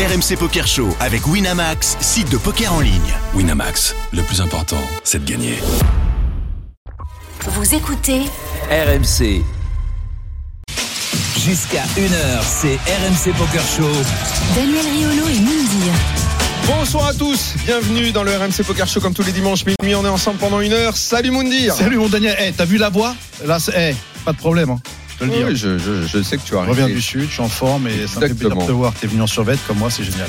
RMC Poker Show avec Winamax, site de poker en ligne. Winamax, le plus important, c'est de gagner. Vous écoutez RMC. Jusqu'à 1h, c'est RMC Poker Show. Daniel Riolo et Moundir. Bonsoir à tous, bienvenue dans le RMC Poker Show comme tous les dimanches minuit, on est ensemble pendant une heure. Salut Moundir Salut mon Daniel, Eh, t'as vu la voix? Là, c'est eh, pas de problème. Hein. Le. Oui, je, je- je sais que tu as Je reviens du sud, je suis en forme et ça me fait plaisir de te voir. T'es venu en survette comme moi, c'est génial.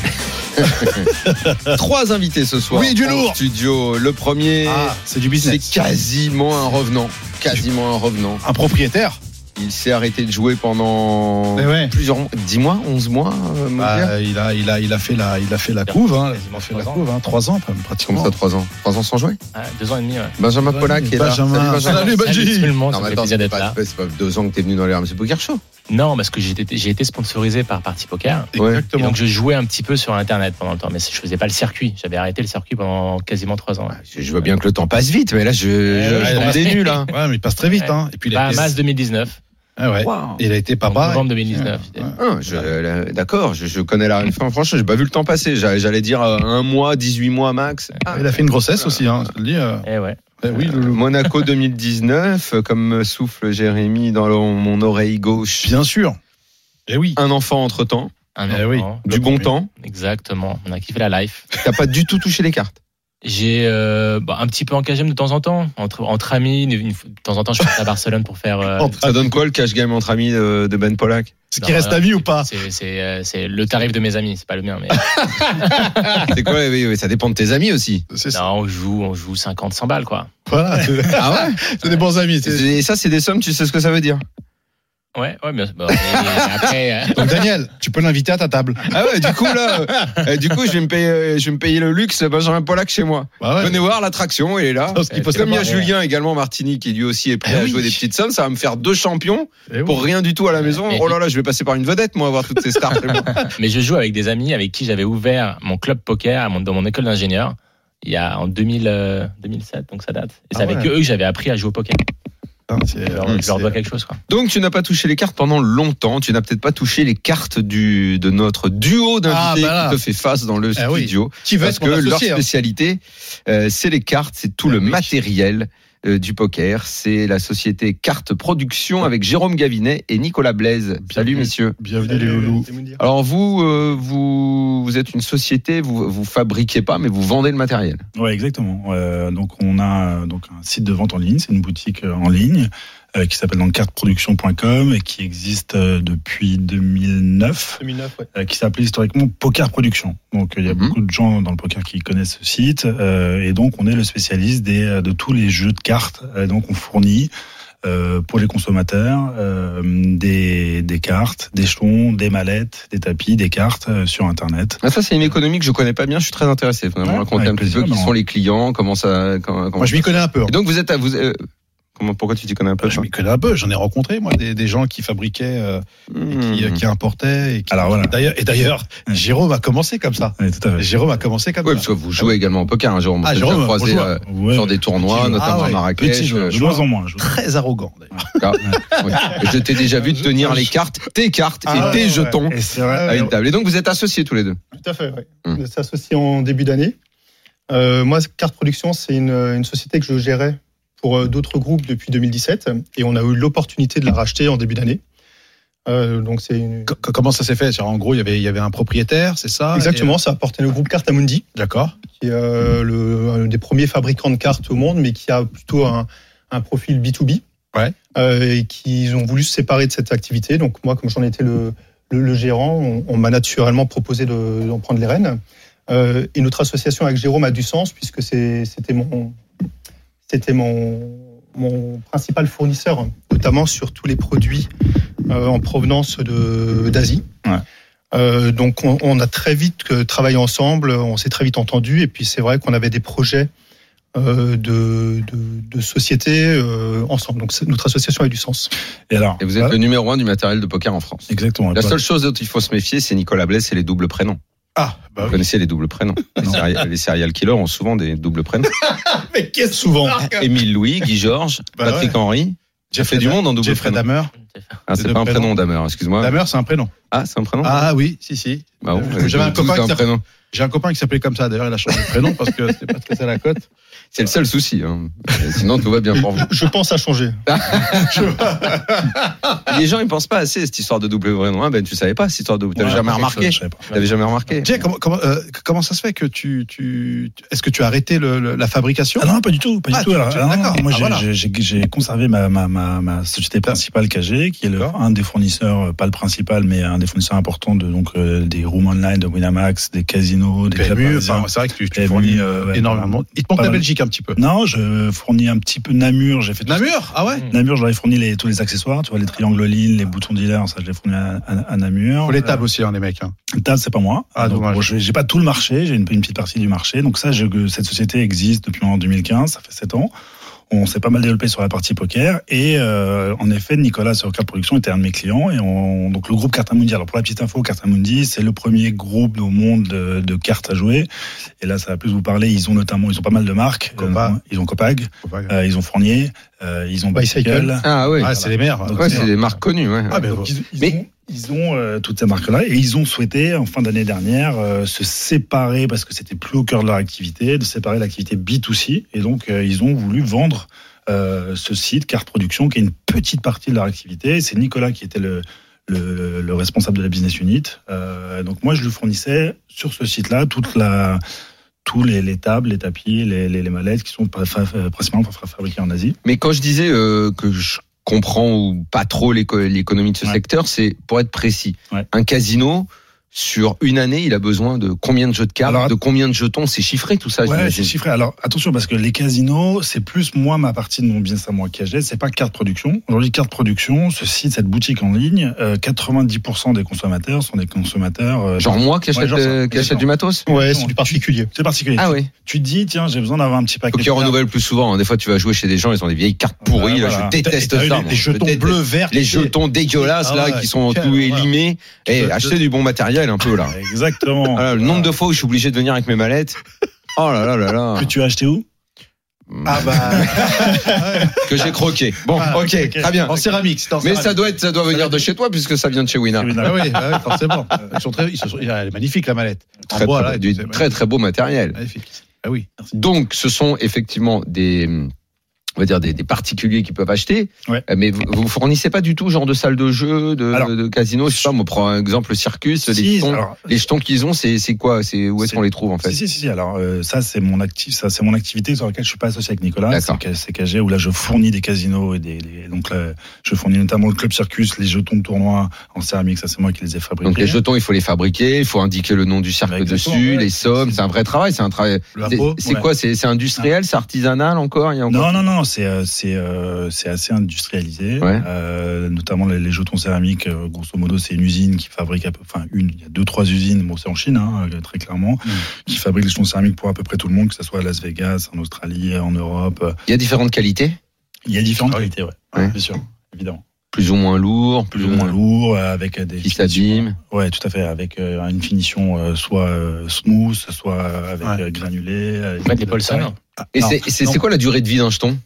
Trois invités ce soir. Oui, du lourd. studio. Le premier, Ah, c'est du c'est business. quasiment un revenant. Quasiment un revenant. Un propriétaire Il s'est arrêté de jouer pendant Eh ouais. plusieurs mois, 10 mois, 11 mois, euh, Bah, il, a, il, a, il, a fait la, il a fait la couve. Hein. Il a fait la trois ans. couve, hein. trois ans Comme pratiquement. ça, 3 ans. 3 ans sans jouer Ah, deux ans et demi, ouais. Benjamin Pollack est là. Benjamin. Salut. Salut, Benji. Non, mais attends, c'est pas, pas deux ans que t'es venu dans le RMC Poker Show. Non, parce que j'ai été, sponsorisé par Party Poker. Et Exactement. donc je jouais un petit peu sur Internet pendant le temps, mais je faisais pas le circuit. J'avais arrêté le circuit pendant quasiment trois ans. Je je vois bien que le temps passe vite, mais là, je, je, je tombe des nuls, là. Ouais, mais il passe très vite. Hein. Et puis il a été... Bahamas 2019. Ah ouais. Il a été En papa. novembre 2019. Ouais. Ah, je- euh, D'accord, je, je connais la. Enfin, franchement, j'ai pas vu le temps passer. J'allais dire euh, un mois, 18 mois max. Ah, Il a fait une grossesse aussi, hein. je te le dis. euh. Eh ouais. Eh oui, le- le- Monaco 2019, euh, comme me souffle Jérémy dans le- mon oreille gauche. Bien sûr. Eh oui. Un enfant entre temps, Un Eh enfant. oui. du bon temps. Exactement. On a kiffé la life. T'as pas du tout touché les cartes. J'ai euh, bah, un petit peu en KGM de temps en temps, entre, entre amis. une- une- de temps en temps, je passe à Barcelone pour faire. euh, Ça donne quoi le cash game entre amis de, de Ben Pollack? Ce qui reste à vie ou pas? c'est, c'est, euh, c'est le tarif de mes amis, c'est pas le mien. Mais C'est quoi? Oui, oui, Ça dépend de tes amis aussi. Ça. non, on joue, on joue 50, 100 balles quoi. Voilà. Ah ouais? C'est des bons amis. Et ça, c'est des sommes, tu sais ce que ça veut dire? Ouais, ouais, bien sûr. Bon, mais après, euh, Donc Daniel, tu peux l'inviter à ta table. Ah ouais, du coup, là, euh, du coup, je vais me payer, euh, je vais me payer le luxe Benjamin Pollack chez moi. Bah ouais. Venez voir l'attraction, il est là. Parce qu'il faut Comme il y a. Julien également Martini qui lui aussi est prêt Eh à oui. jouer des petites sommes, ça va me faire deux champions Eh oui. pour rien du tout à la maison. Mais- Oh là là, je vais passer par une vedette moi avoir toutes ces stars chez moi. mais je joue avec des amis avec qui j'avais ouvert mon club poker à mon- dans mon école d'ingénieur. Il y a en 2000, euh, 2007, donc ça date. Et c'est Ah avec eux que j'avais appris à jouer au poker. C'est- Je leur, je leur c'est- dois quelque chose, quoi. Donc tu n'as pas touché les cartes pendant longtemps, tu n'as peut-être pas touché les cartes du de notre duo d'invités Ah, bah là. qui te fait face dans le Eh oui. studio. Qui va Parce que leur hein. spécialité, euh, c'est les cartes, c'est tout Ah le oui. matériel euh, du poker. C'est la société Carte Production avec Jérôme Gavinet et Nicolas Blaise. Salut messieurs. Bienvenue les loulous. Alors vous, euh, vous, vous êtes une société, vous vous fabriquez pas, mais vous vendez le matériel. Ouais, exactement. Euh, donc on a euh, donc un site de vente en ligne, c'est une boutique euh, en ligne euh, qui s'appelle donc carteproduction.com et qui existe euh, depuis 2009, 2009, ouais. euh, qui s'appelait historiquement Poker Production. Donc euh, il y a Mhm. beaucoup de gens dans le poker qui connaissent ce site euh, et donc on est le spécialiste des, euh, de tous les jeux de cartes. Euh, donc on fournit euh, pour les consommateurs euh, des, des cartes, des jetons, des mallettes, des tapis, des cartes euh, sur Internet. Ah, ça c'est une économie que je connais pas bien. Je suis très intéressé. Vous Ouais, raconter un petit peu qui sont les clients, comment ça, comment, comment Moi, je m'y connais un peu. hein. Et donc vous êtes à vous. euh, comment, pourquoi tu t'y connais un peu Je toi m'y connais un peu. J'en ai rencontré, moi, des, des gens qui fabriquaient, euh, et qui, qui importaient. Et qui, Alors, voilà. D'ailleurs, et d'ailleurs, Ouais. Jérôme a commencé comme ça. Ouais, tout à fait. Jérôme a commencé comme Oui, ça. parce que vous jouez également au poker, hein, Jérôme. Ah, Jérôme, croisé euh, Ouais. sur des tournois, notamment Ah ouais, à Marrakech. Euh, moins en moins. je- Très arrogant. d'ailleurs. Je t'ai déjà vu tenir les cartes, tes cartes Ah et tes jetons à une table. Et donc vous êtes associés tous les deux. Tout à fait, oui. Hum. On s'est associé en début d'année. Euh, moi, Carte Production, c'est une société que je gérais pour euh, d'autres groupes depuis 2017 et on a eu l'opportunité de la racheter en début d'année. Euh, donc c'est une... Co- comment ça s'est fait? En gros, il y avait, il y avait un propriétaire, c'est ça? Exactement, ça appartenait au groupe Cartamundi, Et- D'accord. qui est euh, le, un des premiers fabricants de cartes au monde, mais qui a plutôt un, un profil B2B. Ouais. Euh, et qui ont voulu se séparer de cette activité. Donc moi, comme j'en étais le, le, le gérant, on, on m'a naturellement proposé de- d'en prendre les rênes. Euh, et notre association avec Jérôme a du sens puisque c'était mon, c'était mon, mon principal fournisseur, notamment sur tous les produits euh, en provenance d'Asie. Ouais. Euh, donc on, on a très vite euh, travaillé ensemble, on s'est très vite entendu, et puis c'est vrai qu'on avait des projets euh, de, de, de société euh, ensemble. Donc notre association a du sens. Et alors Et vous êtes le numéro un du matériel de poker en France. Exactement. La seule chose dont il faut se méfier, c'est Nicolas Blais, c'est les doubles prénoms. Ah, bah Vous oui. connaissez les doubles prénoms les, serial, les serial killers ont souvent des doubles prénoms. Mais qu'est-ce Souvent. Émile Louis, Guy Georges, Bah Patrick ouais. Henry. J'ai fait du monde en double Jeffrey prénom. Dahmer. Ah, c'est pas un prénom. Damer, excuse-moi. Dahmer, c'est un prénom. Ah, c'est un prénom Ah oui, si, si. Bah bon, j'avais un copain qui un prénom. J'ai un copain qui s'appelait comme ça. D'ailleurs, il a changé de prénom parce que c'était pas très à la cote. C'est le seul souci. hein. Sinon, tout va bien pour vous. Je pense à changer. Les gens, ils pensent pas assez cette histoire de double prénom. hein. Ben, tu savais pas cette histoire de double. T'avais Ouais, jamais remarqué. T'avais jamais remarqué. Jay, comment, comment, euh, comment ça se fait que tu, tu est-ce que tu as arrêté le- le- la fabrication? Ah non, pas du tout, pas Ah, du tout. d'accord. moi, Ah, j'ai- voilà. conservé ma, ma, ma, ma société principale KG, qui est le, un des fournisseurs, euh, pas le principal, mais un des fournisseurs importants de donc euh, des rooms online, de Winamax, des casinos, des PMU, enfin, c'est vrai que tu, tu PMU, fournis euh, ouais, énormément. Il te manque la. Belgique un petit peu. Non, je fournis un petit peu Namur. J'ai fait Namur Ah ouais Namur, je leur ai fourni les, tous les accessoires, tu vois, les triangles lignes, les boutons dealer, ça, je l'ai fourni à, à, à Namur. Faut les tables aussi, hein, les mecs. hein. Euh, table, c'est pas moi. Ah, Donc, bon, j'ai pas tout le marché, j'ai une, une petite partie du marché. Donc ça, je- cette société existe depuis en 2015, ça fait 7 ans. On s'est pas mal développé sur la partie poker et euh, en effet Nicolas sur Carte Production était un de mes clients et on, donc le groupe Cartamundi. Alors pour la petite info, Cartamundi c'est le premier groupe au monde de, de cartes à jouer et là ça va plus vous parler. Ils ont notamment ils ont pas mal de marques. Copa. Euh, ils ont Copag, pas- euh, ils ont Fournier, euh, ils ont Bicycle. Bicycle. Ah oui. Ah, c'est les meilleurs. Ouais, c'est des marques connues. Ouais. Ah, mais Donc, ils, ils Mais- ont, ils ont, euh, toutes ces marques-là et ils ont souhaité en fin d'année dernière euh, se séparer parce que c'était plus au cœur de leur activité, de séparer l'activité B2C et donc euh, ils ont voulu vendre euh, ce site Carte Production qui est une petite partie de leur activité. C'est Nicolas qui était le, le, le responsable de la business unit. Euh, donc moi je lui fournissais sur ce site-là toute la tous les, les tables, les tapis, les, les, les mallettes qui sont fa- principalement fa- fabriquées en Asie. Mais quand je disais euh, que je comprends ou pas trop l'éco- l'économie de ce Ouais. secteur, c'est pour être précis. Ouais. Un casino sur une année, il a besoin de combien de jeux de cartes, Alors, de combien de jetons, c'est chiffré tout ça. Ouais, c'est chiffré. Alors attention parce que les casinos, c'est plus moi ma partie de mon business à moi KG, c'est pas carte production. Aujourd'hui, carte production, ce site, cette boutique en ligne, euh, 90% des consommateurs sont des consommateurs. euh, Genre moi qui achète, Ouais, genre ça, euh, qui achète du matos? Ouais, c'est du particulier. c'est particulier. Ah oui. Tu te dis tiens, j'ai besoin d'avoir un petit paquet. Cartes. renouvellent plus souvent. hein. Des fois, tu vas jouer chez des gens, ils ont des vieilles cartes pourries. Ouais, là, voilà. je déteste ça. les, jetons bleus, verts. Les jetons dégueulasses Ah là ouais, qui sont horreur. élimés. Et peux- acheter du bon matériel un peu là. Exactement. Voilà, le nombre de fois où je suis obligé de venir avec mes mallettes. Oh là là là là. que tu as acheté où? Ah bah. Que j'ai croqué. Bon, Ah, ok, très bien. En céramique. en Mais céramique. ça doit être, ça doit venir de chez toi puisque ça vient de chez Winner. Ah oui, ah oui, forcément. Ils sont très, ils sont- elle est magnifique la mallette. En Très, bois, très, là, du très très beau matériel. magnifique. Ah oui. Donc, ce sont effectivement des, on va dire des, des particuliers qui peuvent acheter. Ouais. Euh, Mais vous, vous fournissez pas du tout genre de salle de jeu, de, Alors, de, casino. Je sais pas, on prend un exemple Circus. les Si, jetons, alors, les jetons qu'ils ont, c'est c'est quoi? C'est où est-ce qu'on les trouve en fait? Si, si, si. Alors, euh, ça, c'est mon actif, ça, c'est mon activité sur laquelle je suis pas associé avec Nicolas. C'est KG où là, je fournis des casinos et des, des- donc là, je fournis notamment le club Circus, les jetons de tournoi en céramique. Ça, c'est moi qui les ai fabriqués. Donc les jetons, il faut les fabriquer, il faut indiquer le nom du cercle Exactement, dessus, ouais. les sommes. C'est un vrai travail. C'est un travail. Le C'est ouais. quoi? C'est c'est industriel, c'est artisanal encore? Il y a encore Non, non, non, c'est euh, c'est euh, c'est assez industrialisé. Ouais. Euh, notamment les, les jetons céramiques. grosso modo, c'est une usine qui fabrique, peu, enfin une, il y a deux trois usines. Bon, c'est en Chine, hein, très clairement, Mm. qui fabriquent les jetons céramiques pour à peu près tout le monde, que ce soit à Las Vegas, en Australie, en Europe. Il y a différentes qualités, Il y a différentes Ah oui. qualités, ouais. Ouais. bien sûr, évidemment. plus ou moins lourds, Plus ou moins lourd, avec des Qui finitions- s'abîment. Ouais, tout à fait, avec euh, une finition euh, soit euh, smooth, soit avec Ouais. granulé. avec les de- Paulson Et Non, non. c'est quoi la durée de vie d'un jeton?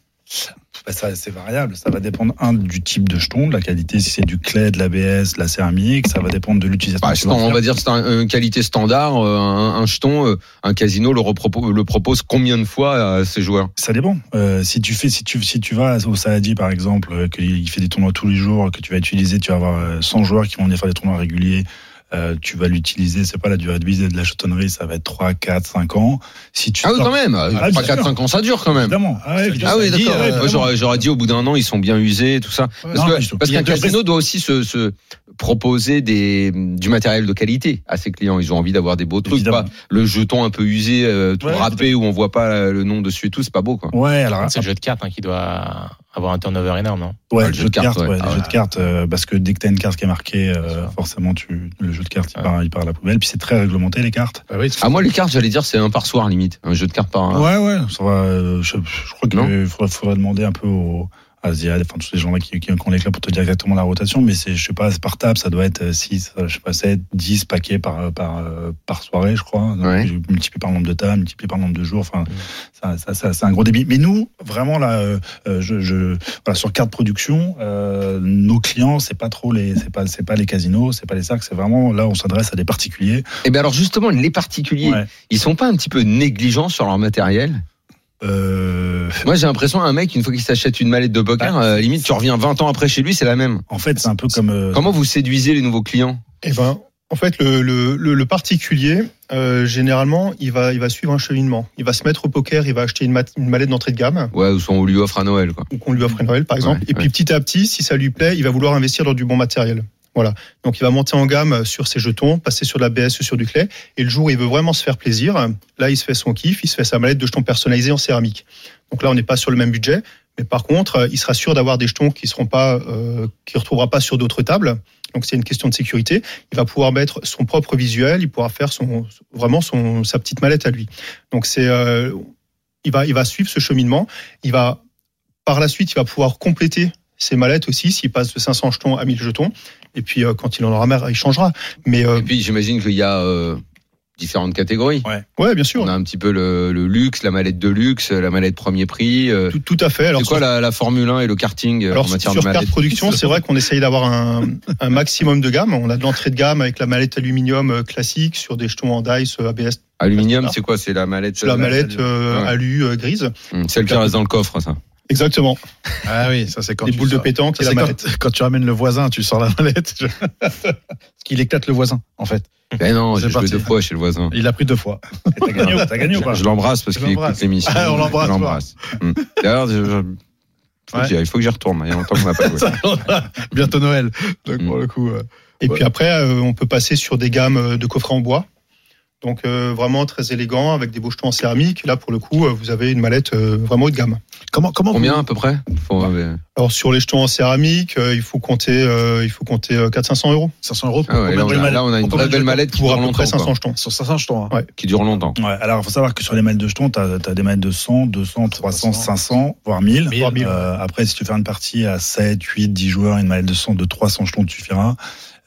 Bah, ça, c'est variable. Ça va dépendre, un, du type de jeton, de la qualité, si c'est du clay, de l'ABS, de la céramique. Ça va dépendre de l'utilisation. Bah, que on va dire c'est un- une qualité standard, euh, un, un jeton, euh, un casino le, repropose, le propose combien de fois à ses joueurs? Ça dépend. Euh, si tu fais, si tu, si tu vas au Saadi, par exemple, qu'il fait des tournois tous les jours, que tu vas utiliser, tu vas avoir euh, 100 joueurs qui vont venir faire des tournois réguliers. Euh, tu vas l'utiliser, c'est pas la durée de vie de la chatonnerie, ça va être 3, 4, 5 ans. Si tu Ah oui, quand même Ah, 3, bien 4, sûr. 5 ans, ça dure quand même. Évidemment. Ah, ouais. Ah oui, d'accord. Ouais. J'aurais j'aurais dit au bout d'un an, ils sont bien usés, tout ça. Parce qu'un casino doit aussi se, se proposer des, du matériel de qualité à ses clients. Ils ont envie d'avoir des beaux trucs, Évidemment. pas le jeton un peu usé, euh, tout Ouais, râpé où on voit pas le nom dessus et tout, c'est pas beau quoi. Ouais, alors C'est le jeu de cartes hein, qui doit avoir un turnover énorme, non Ouais, Ah, le jeu de cartes, ouais, Ah jeux de cartes, euh, parce que dès que t'as une carte qui est marquée, euh, forcément, tu, le jeu de cartes, il, part, il part à la poubelle. Puis c'est très réglementé, les cartes. Bah oui, Ah moi les cartes, j'allais dire c'est un par soir limite, un jeu de cartes par un. Ouais, ouais, ça va. euh, Je, je crois Non qu'il faudrait, faudrait demander un peu au, Asia, enfin tous ces gens-là qui, ont les clubs pour te dire exactement la rotation, mais c'est, je sais pas, par table, ça doit être 6, je sais pas, 7, 10 paquets par, par, euh, par soirée, je crois. Donc, Ouais. Multiplié par le nombre de tables, multiplié par le nombre de jours, enfin, ça, ça, ça, c'est un gros débit. Mais nous, vraiment, là, euh, euh, je, je, voilà, sur carte production, euh, nos clients, c'est pas trop les, c'est pas, c'est pas les casinos, c'est pas les sacs, c'est vraiment, là, on s'adresse à des particuliers. Et bien alors justement, les particuliers, Ouais. ils sont pas un petit peu négligents sur leur matériel? Euh, Moi j'ai l'impression un mec, une fois qu'il s'achète une mallette de poker, Bah, euh, limite tu reviens 20 ans après chez lui, c'est la même. en fait, c'est un peu comme. euh, Comment vous séduisez les nouveaux clients? Eh ben, en fait, le, le, le, le particulier, généralement, il va, il va suivre un cheminement. Il va se mettre au poker, il va acheter une, mallette d'entrée de gamme, Ouais, ou on lui offre à Noël quoi. ou qu'on lui offre à Noël, par exemple. Ouais, et puis ouais. petit à petit, si ça lui plaît, il va vouloir investir dans du bon matériel. Voilà. Donc il va monter en gamme sur ses jetons, passer sur de la BS ou sur du clé. Et le jour où il veut vraiment se faire plaisir, là il se fait son kiff, il se fait sa mallette de jetons personnalisée en céramique. Donc là on n'est pas sur le même budget, mais par contre euh, il sera sûr d'avoir des jetons qui seront pas, euh, qui retrouvera pas sur d'autres tables. Donc c'est une question de sécurité. Il va pouvoir mettre son propre visuel, il pourra faire son vraiment son sa petite mallette à lui. Donc c'est euh, il va il va suivre ce cheminement. Il va par la suite il va pouvoir compléter ses mallettes aussi s'il passe de 500 jetons à 1000 jetons. Et puis euh, quand il en aura marre, il changera. Mais euh, Et puis j'imagine qu'il y a euh, différentes catégories. ouais, bien sûr, On a un petit peu le, le luxe, la mallette de luxe, la mallette premier prix. tout, tout à fait. Alors c'est quoi sur, la, la Formule 1 et le karting alors en matière sur de carte mallette? Production, c'est vrai qu'on essaye d'avoir un, un maximum de gamme. On a de l'entrée de gamme avec la mallette aluminium classique sur des jetons en dice ABS. Aluminium, c'est quoi? C'est la mallette. La euh, mallette euh, Ouais. alu euh, grise. hum, Celle qui reste dans le coffre, ça. Exactement. Ah oui, ça c'est quand Les tu boules de pétanque c'est quand, quand tu ramènes le voisin, tu sors la mallette. Parce qu'il éclate le voisin, en fait. Mais non, j'ai joué deux fois chez le voisin. Il l'a pris deux fois. Et T'as gagné, gagné ou pas Je l'embrasse parce Je qu'il écoute l'émission. Ah, on l'embrasse, Je. Hum. D'ailleurs, je- je- Ouais. il faut que j'y retourne. Il y a longtemps qu'on n'a pas joué. Bientôt Noël. Donc Mm. pour le coup. euh, Et Ouais. puis après, euh, on peut passer sur des gammes euh, de coffrets en bois. Donc euh, vraiment très élégant avec des beaux jetons en céramique. Là pour le coup, euh, vous avez une mallette euh, vraiment haut de gamme. Comment, comment Combien vous- à peu près Faut, euh, Alors sur les jetons en céramique, euh, il faut compter, euh, il faut compter 400-500 euros 500 euros pour Ah ouais, là, on a, mallettes là, on a une de belle mallette qui pour dure à peu près longtemps. 500 quoi. jetons. Sur 500 jetons. hein. Ouais. Qui dure longtemps. Ouais, alors, il faut savoir que sur les mallettes de jetons, tu as, des mallettes de 100, 200, 300, 500, voire 1000. Voire 1000. Euh, après, si tu fais une partie à 7, 8, 10 joueurs, une mallette de 100, de 300 jetons te suffira.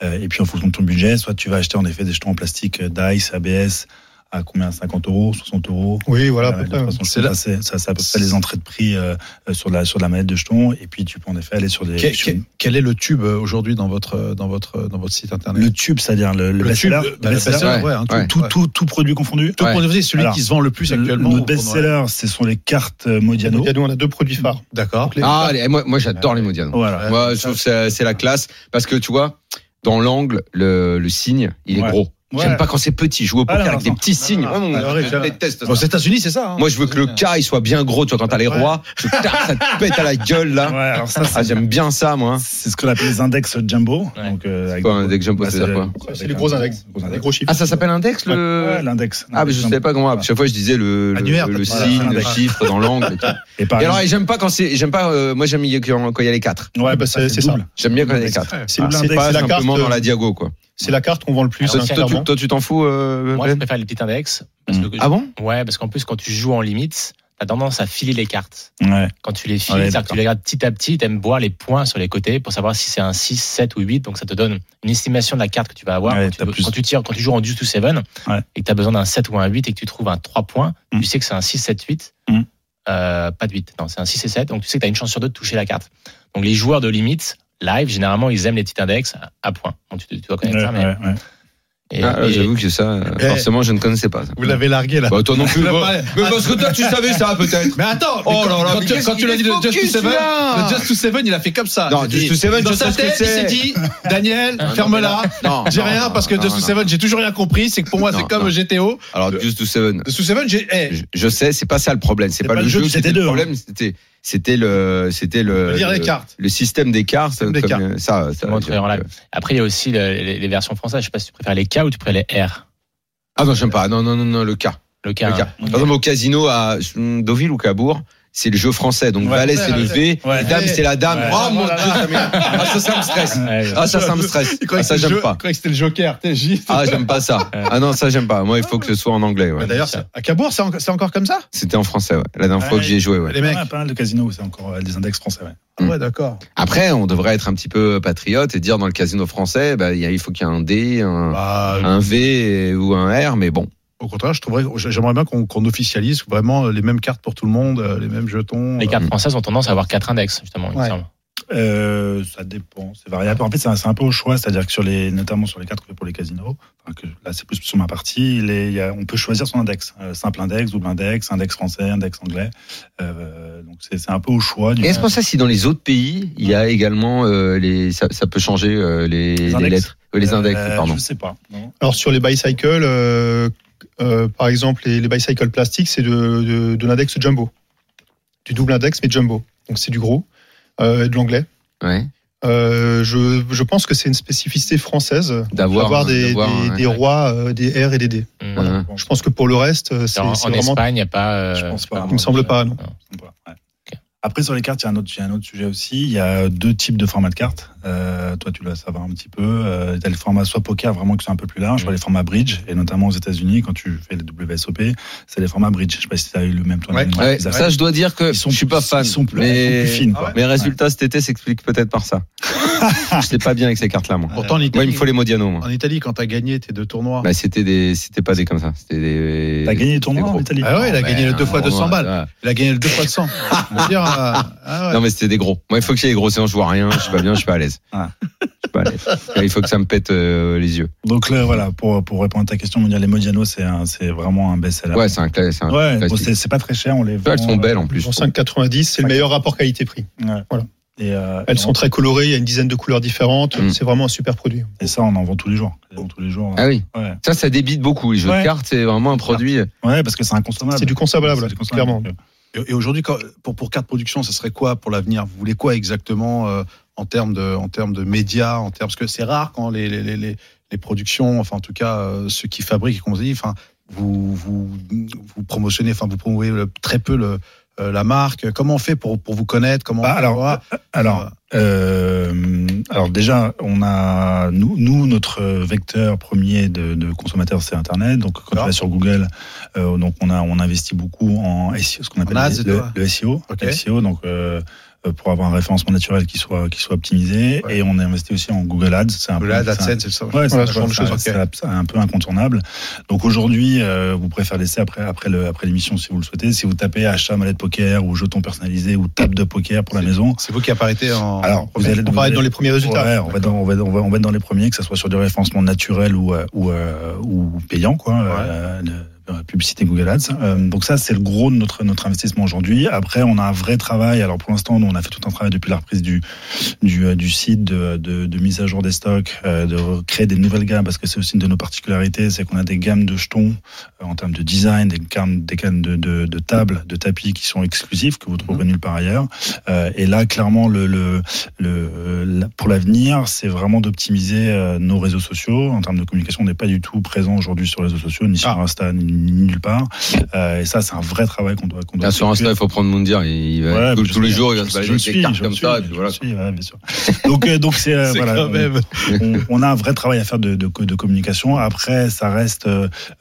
Euh, et puis, en fonction de ton budget, soit tu vas acheter en effet des jetons en plastique euh, DICE, ABS, à combien? 50 euros, 60 euros? Oui, voilà. 300 C'est ça, ça, c'est à peu près les entrées de prix euh, euh, sur, la, sur la mallette de jetons. Et puis, tu peux en effet aller sur des. Quel, sur- quel- est le tube euh, aujourd'hui dans votre, dans, votre, dans votre site internet? Le tube, c'est-à-dire le, le, Le best-seller, tube, le bah, le best-seller, best-seller, ouais, tube, tout, tout, tout produit confondu? Tout nous, c'est celui Alors, qui se vend le plus actuellement. Notre best-seller, ce sont les cartes euh, Modiano. Modiano, on a deux produits phares. D'accord. Ah, les- moi, moi j'adore les Modiano. Voilà. Moi, je trouve que c'est la classe parce que tu vois, dans l'angle, le, le signe, il est gros. Ouais. J'aime pas quand c'est petit. Jouer au Ah, poker non, avec des non. petits signes. Non, Vraiment, non, je non, non. déteste ça. Aux États-Unis, c'est ça. hein. Moi, je veux que le K il soit bien gros. Tu vois, quand t'as les Ouais. rois, tu- ça te pète à la gueule là. Ouais, alors ça, Ah, c'est j'aime bien ça, moi. c'est ce qu'on appelle les index jumbo. Ouais. Donc, euh, avec Quoi, un index jumbo, bah, c'est-à-dire quoi C'est les gros index, Gros les gros chiffres. Ah, ça s'appelle index le. Ouais, l'index. Ah, mais je savais pas comment. Chaque fois, je disais le, le, signe, le chiffre dans l'angle. et alors, j'aime pas quand c'est, j'aime pas, euh, moi j'aime quand quand il y a les quatre. ouais, bah, c'est- c'est ça. J'aime bien quand il y a les quatre. C'est Ah, c'est- Pas c'est simplement dans la diago, quoi. C'est la carte qu'on vend le plus. Alors, Toi, tu, toi, tu t'en fous, euh, Moi, je Ben préfère les petits index. Parce Mm. que, Ah bon? Ouais, parce qu'en plus, quand tu joues en limite, t'as tendance à filer les cartes. Ouais. Quand tu les files, Ouais, c'est-à-dire que d'accord. tu les regardes petit à petit, t'aimes voir les points sur les côtés pour savoir si c'est un 6, 7 ou 8. Donc ça te donne une estimation de la carte que tu vas avoir. Ouais, quand, tu, t'as plus- quand tu tires, quand tu joues en deuce to 7 Ouais. et que tu as besoin d'un 7 ou un 8 et que tu trouves un 3 points, Mm. tu sais que c'est un 6, 7, 8. Mm. Euh, pas de 8, non, c'est un 6 et 7. Donc tu sais que tu as une chance sur deux de toucher la carte. Donc les joueurs de limite, live, généralement, ils aiment les petits index à. Donc tu, tu dois connaître Ouais, ça, mais. ouais, ouais. et- Ah, et- J'avoue que ça, Eh. forcément, je ne connaissais pas ça. Vous l'avez largué là. Bah, toi non plus. Bah, pas- mais parce que toi, tu savais ça, peut-être. Mais attends, Oh quand, là là, quand mais tu, quand l'as dit le Just to Seven, le Just to Seven, il a fait comme ça. Non, Just to Seven, dans je sais sa ce que tête, il c'est. s'est dit, Daniel, non, ferme-la. Non, J'ai rien parce que non, Just to. Seven, j'ai toujours rien compris. C'est que pour moi, c'est comme. GTO. Alors, Just to Seven. Just to Seven, j'ai. eh, Je, sais, c'est pas ça le problème. C'est pas, le jeu, c'était deux, le hein. problème. C'était, c'était le, c'était le, le- système des cartes. Système des comme, cartes. euh, Ça, ça. montrer en live. Après, il y a aussi le- les, les versions françaises. Je sais pas si tu préfères les K ou tu préfères les R. Ah non, j'aime pas. Non, non, non, non, le cas. Le K. Le hein. Par exemple, au casino à Deauville ou Cabourg, c'est le jeu français. Donc Ouais, valet, c'est le V. ouais. dame, c'est la dame. Ouais. Oh mon dieu, ah, ça, ça me stresse. Ah, ça, ça me stresse. Ah, ça, j'aime pas. il croyait que c'était le Joker. Ah, j'aime pas ça. Ah non, ça, j'aime pas. Moi, il faut que ce soit en anglais. ouais. Bah, D'ailleurs, à Cabourg, c'est en- c'est encore comme ça? C'était en français, ouais. La dernière fois que j'y ai joué, ouais. Les mecs. Pas mal de casinos où c'est encore euh, des index français. Ouais. Ah Ouais, d'accord. Après, on devrait être un petit peu patriote et dire dans le casino français, bah, il y a- il faut qu'il y ait un D, un, Bah, un V ou un R, mais bon. Au contraire, je trouverais, j'aimerais bien qu'on qu'on officialise vraiment les mêmes cartes pour tout le monde, euh, les mêmes jetons. Les cartes Mm. françaises ont tendance à avoir quatre index, justement, il me semble. Euh, ça dépend, c'est variable. En fait, c'est un, c'est un peu au choix, c'est-à-dire que sur les, notamment sur les cartes pour les casinos, enfin, que là c'est plus sur ma partie, les- il y a- on peut choisir son index, Euh, simple index, double index, index français, index anglais. Euh, donc c'est c'est un peu au choix. Du Et est-ce qu'on sait si dans les autres pays, il y a également euh, les, ça, ça peut changer euh, les, les index. lettres, euh, les index, Euh, pardon. Je sais pas. non. Alors sur les bicycles, euh, par exemple, les, les bicycles plastiques, c'est de, de, de l'index jumbo. Du double index, mais jumbo. Donc c'est du gros, euh, et de l'anglais. Ouais. Euh, je, je pense que c'est une spécificité française D'avoir, des, des, ouais. des rois, euh, des R et des D. Mm. Voilà. Je pense que pour le reste, c'est En, en vraiment. Espagne, il n'y a pas. euh, Je pense pas. Il me semble pas, non. Ouais. Après, sur les cartes, il y a un autre, il y a un autre sujet aussi. Il y a deux types de formats de cartes. Euh, toi, tu dois savoir un petit peu. Euh, tu as le format soit poker, vraiment que c'est un peu plus large, Mhm. soit les formats bridge. Et notamment aux États-Unis, quand tu fais les WSOP, c'est les formats bridge. Je sais pas si tu as eu le même toi. Ouais. le Ouais, ça, je dois dire que Ils sont je suis pas plus- fan. Ils sont plus, mais ils sont plus fines. quoi. mes résultats cet été s'expliquent peut-être par ça. je sais pas bien avec ces cartes-là, moi. Pourtant, en Moi, il Italie, me faut les Modiano, moi. en Italie, quand t'as gagné tes deux tournois. Bah, c'était des, c'était pas des comme ça. C'était des. T'as gagné les tournois en. Italie Ah ouais, il a gagné le deux fois 200 balles. Il a gagné le deux fois de 100. Je veux dire, euh, ah ouais. Non, mais c'était des gros. Moi, il faut que j'ai des gros séances, je vois rien, je suis pas bien, je suis pas à l'aise. Ah. Je suis pas à l'aise. Il faut que ça me pète euh, les yeux. Donc là, voilà, pour, pour répondre à ta question, dire les Modiano, c'est vraiment un best-seller. Ouais, c'est un, un Ouais, classique. c'est c'est pas très cher, on les Elles vend, sont belles en euh, plus. En 5,90, c'est le meilleur rapport qualité-prix. Ouais. Voilà. Et, euh, Elles et sont on- très colorées, il y a une dizaine de couleurs différentes. Mm. C'est vraiment un super produit. Et ça, on en vend tous les jours. Tous les jours. Ah oui. Ouais. Ça, ça débite beaucoup. Les jeux Ouais. de cartes, c'est vraiment un produit. Ouais, parce que c'est inconsommable. C'est du consommable, C'est du consommable. clairement. Euh, Et, et aujourd'hui, pour, pour carte production, ça serait quoi pour l'avenir? Vous voulez quoi exactement euh, en termes de, en termes de médias, en termes parce que c'est rare quand les, les, les, les- productions, enfin en tout cas euh, ceux qui fabriquent, comme on dit, enfin vous vous vous promotionnez, enfin vous promouvez le- très peu le, euh, la marque. Comment on fait pour pour vous connaître? Comment Bah, on alors, voit? Alors, euh, alors déjà, on a nous, nous notre vecteur premier de, de consommateurs, c'est Internet. Donc, quand D'accord. vas sur Google, euh, donc on a on investit beaucoup en SEO, ce qu'on appelle le, le SEO, SEO, donc euh, euh, pour avoir un référencement naturel qui soit qui soit optimisé. Ouais. Et on a investi aussi en Google Ads. C'est un c'est un- AdSense, c'est ça. Ouais, c'est c'est un peu incontournable. Donc aujourd'hui, euh, vous pourrez faire l'essai après après le après l'émission si vous le souhaitez. Si vous tapez achat mallette poker ou jeton personnalisé ou table de poker pour la maison. C'est vous qui apparaîtez en. Alors, vous allez, vous allez- dans les premiers résultats. Ouais, on va, dans, on, va, on, va, on va être dans les premiers, que ce soit sur du référencement naturel ou, euh, ou, euh, ou payant, quoi, euh, publicité Google Ads. Euh, donc ça, c'est le gros de notre, notre investissement aujourd'hui. Après, on a un vrai travail. Alors pour l'instant, nous, on a fait tout un travail depuis la reprise du, du, euh, du site, de, de, de mise à jour des stocks, euh, de créer des nouvelles gammes, parce que c'est aussi une de nos particularités, c'est qu'on a des gammes de jetons euh, en termes de design, des gammes, des gammes de, de, de tables, de tapis qui sont exclusifs, que vous trouverez nulle part ailleurs. Euh, et là, clairement, le, le, le, pour l'avenir, c'est vraiment d'optimiser euh, nos réseaux sociaux. En termes de communication, on n'est pas du tout présent aujourd'hui sur les réseaux sociaux, ni sur Ah. Insta, ni, ni nulle part. Euh, et ça, c'est un vrai travail qu'on doit, qu'on doit sur Insta, il faut prendre Moundir. Il va, Ouais, tous, mais je tous les jours, il va se balader je avec suis, des cartes je comme suis, ça. et je puis voilà. suis, ouais, bien sûr. Donc, euh, donc c'est euh, C'est voilà, quand même. on, on a un vrai travail à faire de, de, de communication. Après, ça reste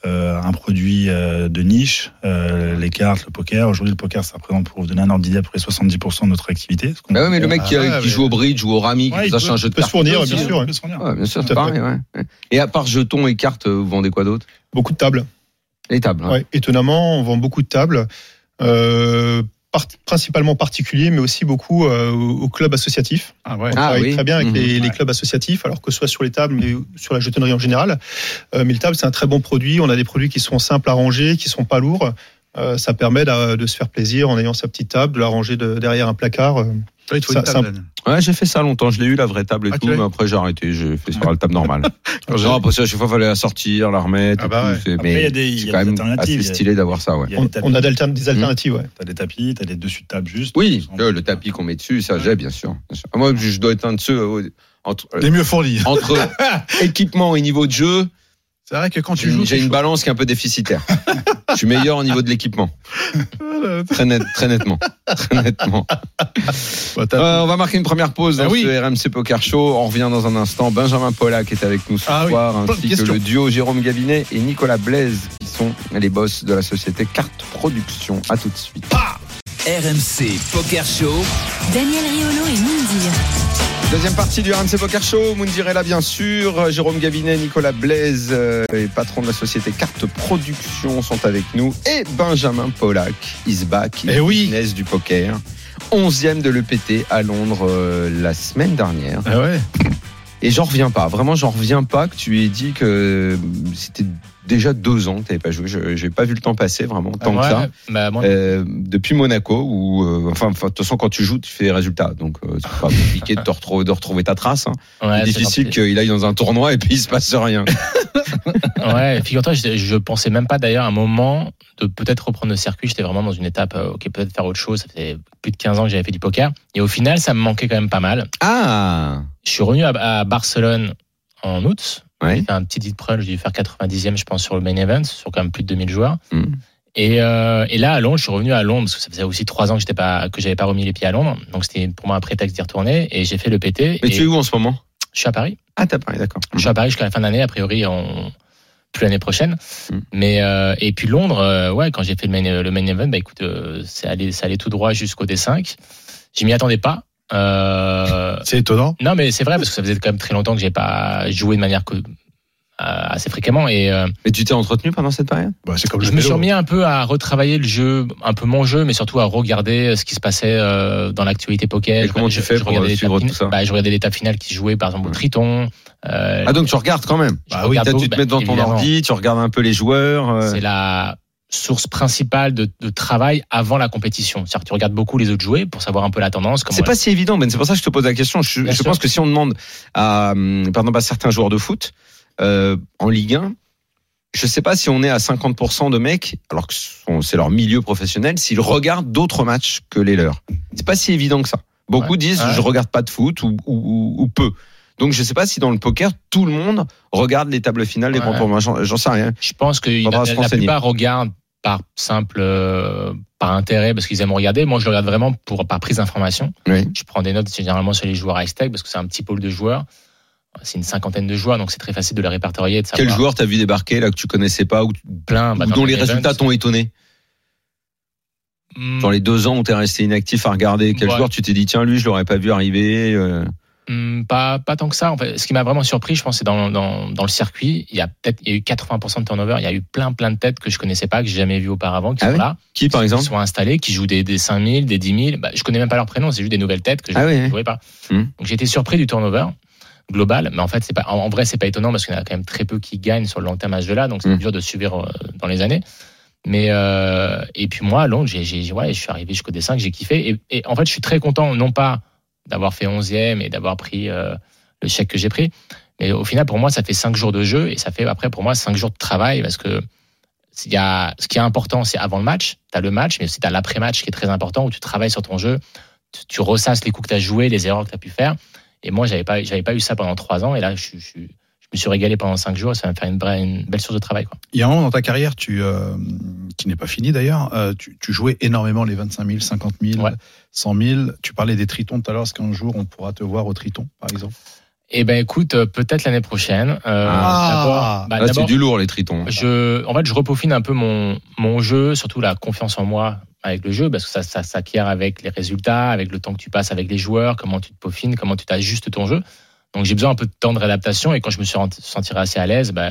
un produit euh, de niche. Euh, les cartes, le poker. Aujourd'hui, le poker, ça représente, pour vous donner un ordre d'idée, à peu près 70% de notre activité. Bah ouais, mais le mec qui, Ah ouais, qui mais- joue au bridge ou au rami, Ouais, qui il sache peut- un jeu de peut se cartes. fournir, aussi, bien sûr, bien pareil. Et à part jetons et cartes, vous vendez quoi d'autre? Beaucoup de tables. Les tables. hein. Ouais, étonnamment, on vend beaucoup de tables, euh, principalement particuliers, mais aussi beaucoup euh, au au club associatif. Ah ouais. On Ah travaille oui. très bien avec Mhm. les, clubs associatifs, alors que ce soit sur les tables, mais sur la jetonnerie en général. Euh, mais le table, c'est un très bon produit. On a des produits qui sont simples à ranger, qui sont pas lourds. Ça permet de, de se faire plaisir en ayant sa petite table, de la ranger de- derrière un placard. Il te faut Ça- une table. ça- Daniel. Ouais, j'ai fait ça longtemps. Je l'ai eu, la vraie table et Ah, tout, mais après j'ai arrêté. J'ai fait sur la table normale. j'ai- non, après ça, à chaque fois, il fallait la sortir, la remettre. Ah bah ouais. c'est- Après, il y a mais des- il y c'est a quand des même alternatives. assez stylé d'avoir ça, ouais. On, a des alternatives. ouais. T'as des tapis, t'as des dessus de table juste. Oui, euh, le tapis qu'on met dessus, ça j'ai, bien sûr. bien sûr. Ah, Moi, je dois être un de ceux euh, entre, euh, Les mieux fournis. entre équipement et niveau de jeu. C'est vrai que quand tu joues, j'ai une balance qui est un peu déficitaire. je suis meilleur au niveau de l'équipement. Très, net, très nettement. Très nettement. Bah, Euh, on va marquer une première pause Ben dans oui. ce RMC Poker Show. On revient dans un instant. Benjamin Pollack est avec nous ce Ah soir, ainsi que le duo Jérôme Gabinet et Nicolas Blaise, qui sont les boss de la société Carte Production. À tout de suite. RMC Poker Show. Daniel Riolo et Moundir. Deuxième partie du RMC Poker Show. Là, bien sûr. Jérôme Gabinet, Nicolas Blaise, euh, les patrons de la société Carte Production sont avec nous. Et Benjamin Pollack, is back. Oui. business du poker. Onzième de l'EPT à Londres euh, la semaine dernière. Ah ouais. Et j'en reviens pas. Vraiment, j'en reviens pas que tu aies dit que c'était déjà deux ans que tu n'avais pas joué. Je n'ai pas vu le temps passer vraiment tant que Ouais, ça. bah, moi, Euh, depuis Monaco, où, euh, enfin, de toute façon, quand tu joues, tu fais des résultats. Donc, euh, c'est pas compliqué de, te retrouver, de retrouver ta trace. hein. ouais, c'est difficile qu'il aille dans un tournoi et puis il se passe rien. Ouais, figure-toi, je, je pensais même pas d'ailleurs à un moment de peut-être reprendre le circuit. J'étais vraiment dans une étape, euh, ok, peut-être faire autre chose. Ça fait plus de 15 ans que j'avais fait du poker. Et au final, ça me manquait quand même pas mal. Ah Je suis revenu à, à Barcelone en août. Ouais. J'ai fait un petit deep run, j'ai dû faire 90e, je pense, sur le main event, sur quand même plus de 2000 joueurs. Mm. Et, euh, et là, à Londres, je suis revenu à Londres, parce que ça faisait aussi trois ans que j'étais pas, que j'avais pas remis les pieds à Londres. Donc c'était pour moi un prétexte d'y retourner. Et j'ai fait le PT. Mais et tu es où en ce moment? Je suis à Paris. Ah, t'as parlé, d'accord. Je suis à Paris jusqu'à la fin de l'année, a priori, on... plus l'année prochaine. Mm. Mais euh, et puis Londres, euh, ouais, quand j'ai fait le main, le main event, bah écoute, euh, c'est allé, ça allait tout droit jusqu'au D5. Je m'y attendais pas. Euh, C'est étonnant. non, mais c'est vrai parce que ça faisait quand même très longtemps que j'ai pas joué de manière que, euh, assez fréquemment et euh, Mais tu t'es entretenu pendant cette période? Bah, c'est comme je me suis remis un peu à retravailler le jeu, un peu mon jeu, mais surtout à regarder ce qui se passait euh, dans l'actualité poker. Et comment je, tu fais je pour regardais suivre tout ça bah, Je regardais l'étape finale qui se jouait par exemple au Triton. Euh, Ah, donc tu regardes quand même bah oui, regarde Tu te bah, mets devant ton évidemment. ordi, tu regardes un peu les joueurs. euh, C'est la source principale de, de travail avant la compétition. C'est-à-dire que tu regardes beaucoup les autres jouer pour savoir un peu la tendance. C'est pas si évident, Ben. C'est pour ça que je te pose la question. Je, pense que si on demande à, hum, par exemple, à certains joueurs de foot euh, en Ligue 1, je sais pas si on est à 50% de mecs, alors que c'est leur milieu professionnel, s'ils regardent d'autres matchs que les leurs. C'est pas si évident que ça. Beaucoup Ouais. disent Ouais. je regarde pas de foot ou, ou, ou- ou peu. Donc je sais pas si dans le poker tout le monde regarde les tables finales des Ouais. grands tournois. J'en sais rien. Je pense que la, la plupart regardent par simple, euh, par intérêt, parce qu'ils aiment regarder. Moi, je le regarde vraiment pour par prise d'information. Oui. Je prends des notes généralement sur les joueurs high stake parce que c'est un petit pôle de joueurs. C'est une cinquantaine de joueurs, donc c'est très facile de les répertorier. De savoir Quel joueur t'as vu débarquer là que tu connaissais pas ou, plein bah, ou dont le les résultats t'ont étonné? Hmm, Dans les deux ans où t'es resté inactif à regarder quel Ouais. joueur tu t'es dit tiens lui je l'aurais pas vu arriver. euh, hmm, pas, pas tant que ça. En fait, ce qui m'a vraiment surpris, je pense, c'est dans, dans, dans le circuit. Il y a peut-être, il y a eu 80% de turnover. Il y a eu plein, plein de têtes que je connaissais pas, que j'ai jamais vu auparavant, qui Ah sont oui là. Qui par qui exemple? sont installés, qui jouent des, des 5000, des 10 000. Bah, je connais même pas leur prénom, c'est juste des nouvelles têtes que je Ah oui, ne oui. jouais pas. Hmm. Donc j'ai été surpris du turnover global, mais en fait c'est pas en, en vrai c'est pas étonnant parce qu'il y en a quand même très peu qui gagnent sur le long terme à ce jeu-là, donc c'est Hmm. dur de suivre euh, dans les années. Mais euh, et puis moi à Londres, j'ai, j'ai, ouais, je suis arrivé jusqu'au D5, j'ai kiffé et, et en fait je suis très content non pas d'avoir fait 11e et d'avoir pris euh, le chèque que j'ai pris, mais au final pour moi ça fait 5 jours de jeu et ça fait après pour moi 5 jours de travail parce que y a, ce qui est important, c'est avant le match, tu as le match, mais aussi tu as l'après-match qui est très important, où tu travailles sur ton jeu, tu, ressasses les coups que tu as joués, les erreurs que tu as pu faire. Et moi, j'avais pas, pas eu ça pendant trois ans, et là, je, je me suis régalé pendant cinq jours, et ça va me faire une, vraie- une belle source de travail. Quoi. Il y a un moment dans ta carrière, tu, euh, qui n'est pas fini d'ailleurs, euh, tu, tu jouais énormément les 25 000, 50 000, Ouais. 100 000. Tu parlais des tritons tout à l'heure. Est-ce qu'un jour on pourra te voir au triton, par exemple? Eh ben, écoute, euh, peut-être l'année prochaine. Euh, Ah. bah, Là c'est du lourd les tritons. je, en fait, je repaufine un peu mon, mon jeu, surtout la confiance en moi avec le jeu, parce que ça, ça s'acquiert avec les résultats, avec le temps que tu passes avec les joueurs, comment tu te peaufines, comment tu t'ajustes ton jeu. Donc j'ai besoin un peu de temps de réadaptation et quand je me suis sentirai assez à l'aise, bah,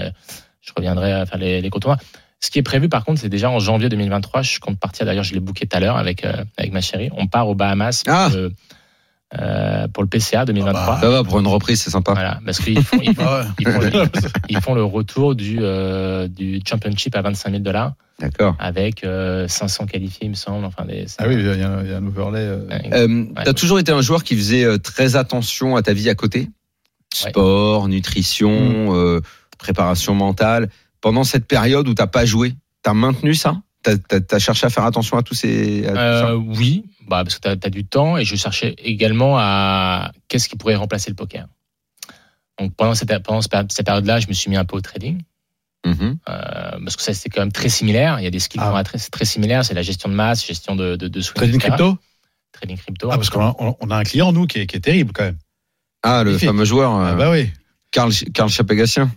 je reviendrai à faire les, les gros tournois. Ce qui est prévu par contre, c'est déjà en janvier 2023. Je compte partir. D'ailleurs, je l'ai booké tout à l'heure avec euh, avec ma chérie. On part aux Bahamas pour, Ah. le, euh, pour le PCA 2023. Ah bah. Ça va pour une reprise c'est sympa. Voilà, parce qu'ils font, ils font, Ah ouais. ils font le, ils font le retour du du, du championship à 25 000 dollars D'accord. avec euh, 500 qualifiés, il me semble. Enfin, des, Ah oui, il y a, il y un overlay. euh. Ouais. Euh, T'as toujours été un joueur qui faisait euh, très attention à ta vie à côté? Sport, nutrition, euh, préparation mentale. Pendant cette période où t'as pas joué, t'as maintenu ça? T'as as, cherché à faire attention à tous ces. à tout ça? Euh, oui, bah, parce que tu as, du temps et je cherchais également à qu'est-ce qui pourrait remplacer le poker. Donc pendant cette, pendant période-là, je me suis mis un peu au trading. Mhm. euh, parce que ça c'est quand même très similaire. Il y a des skills Ah. qui sont très, très similaires. C'est la gestion de masse, gestion de, de, de swing, Trading etc. crypto? Trading crypto. Ah, parce qu'on a, on- on a un client, nous, qui est, qui est terrible quand même. Ah, le fameux joueur, Ah, euh, bah oui. Karl, Karl Chapegassien,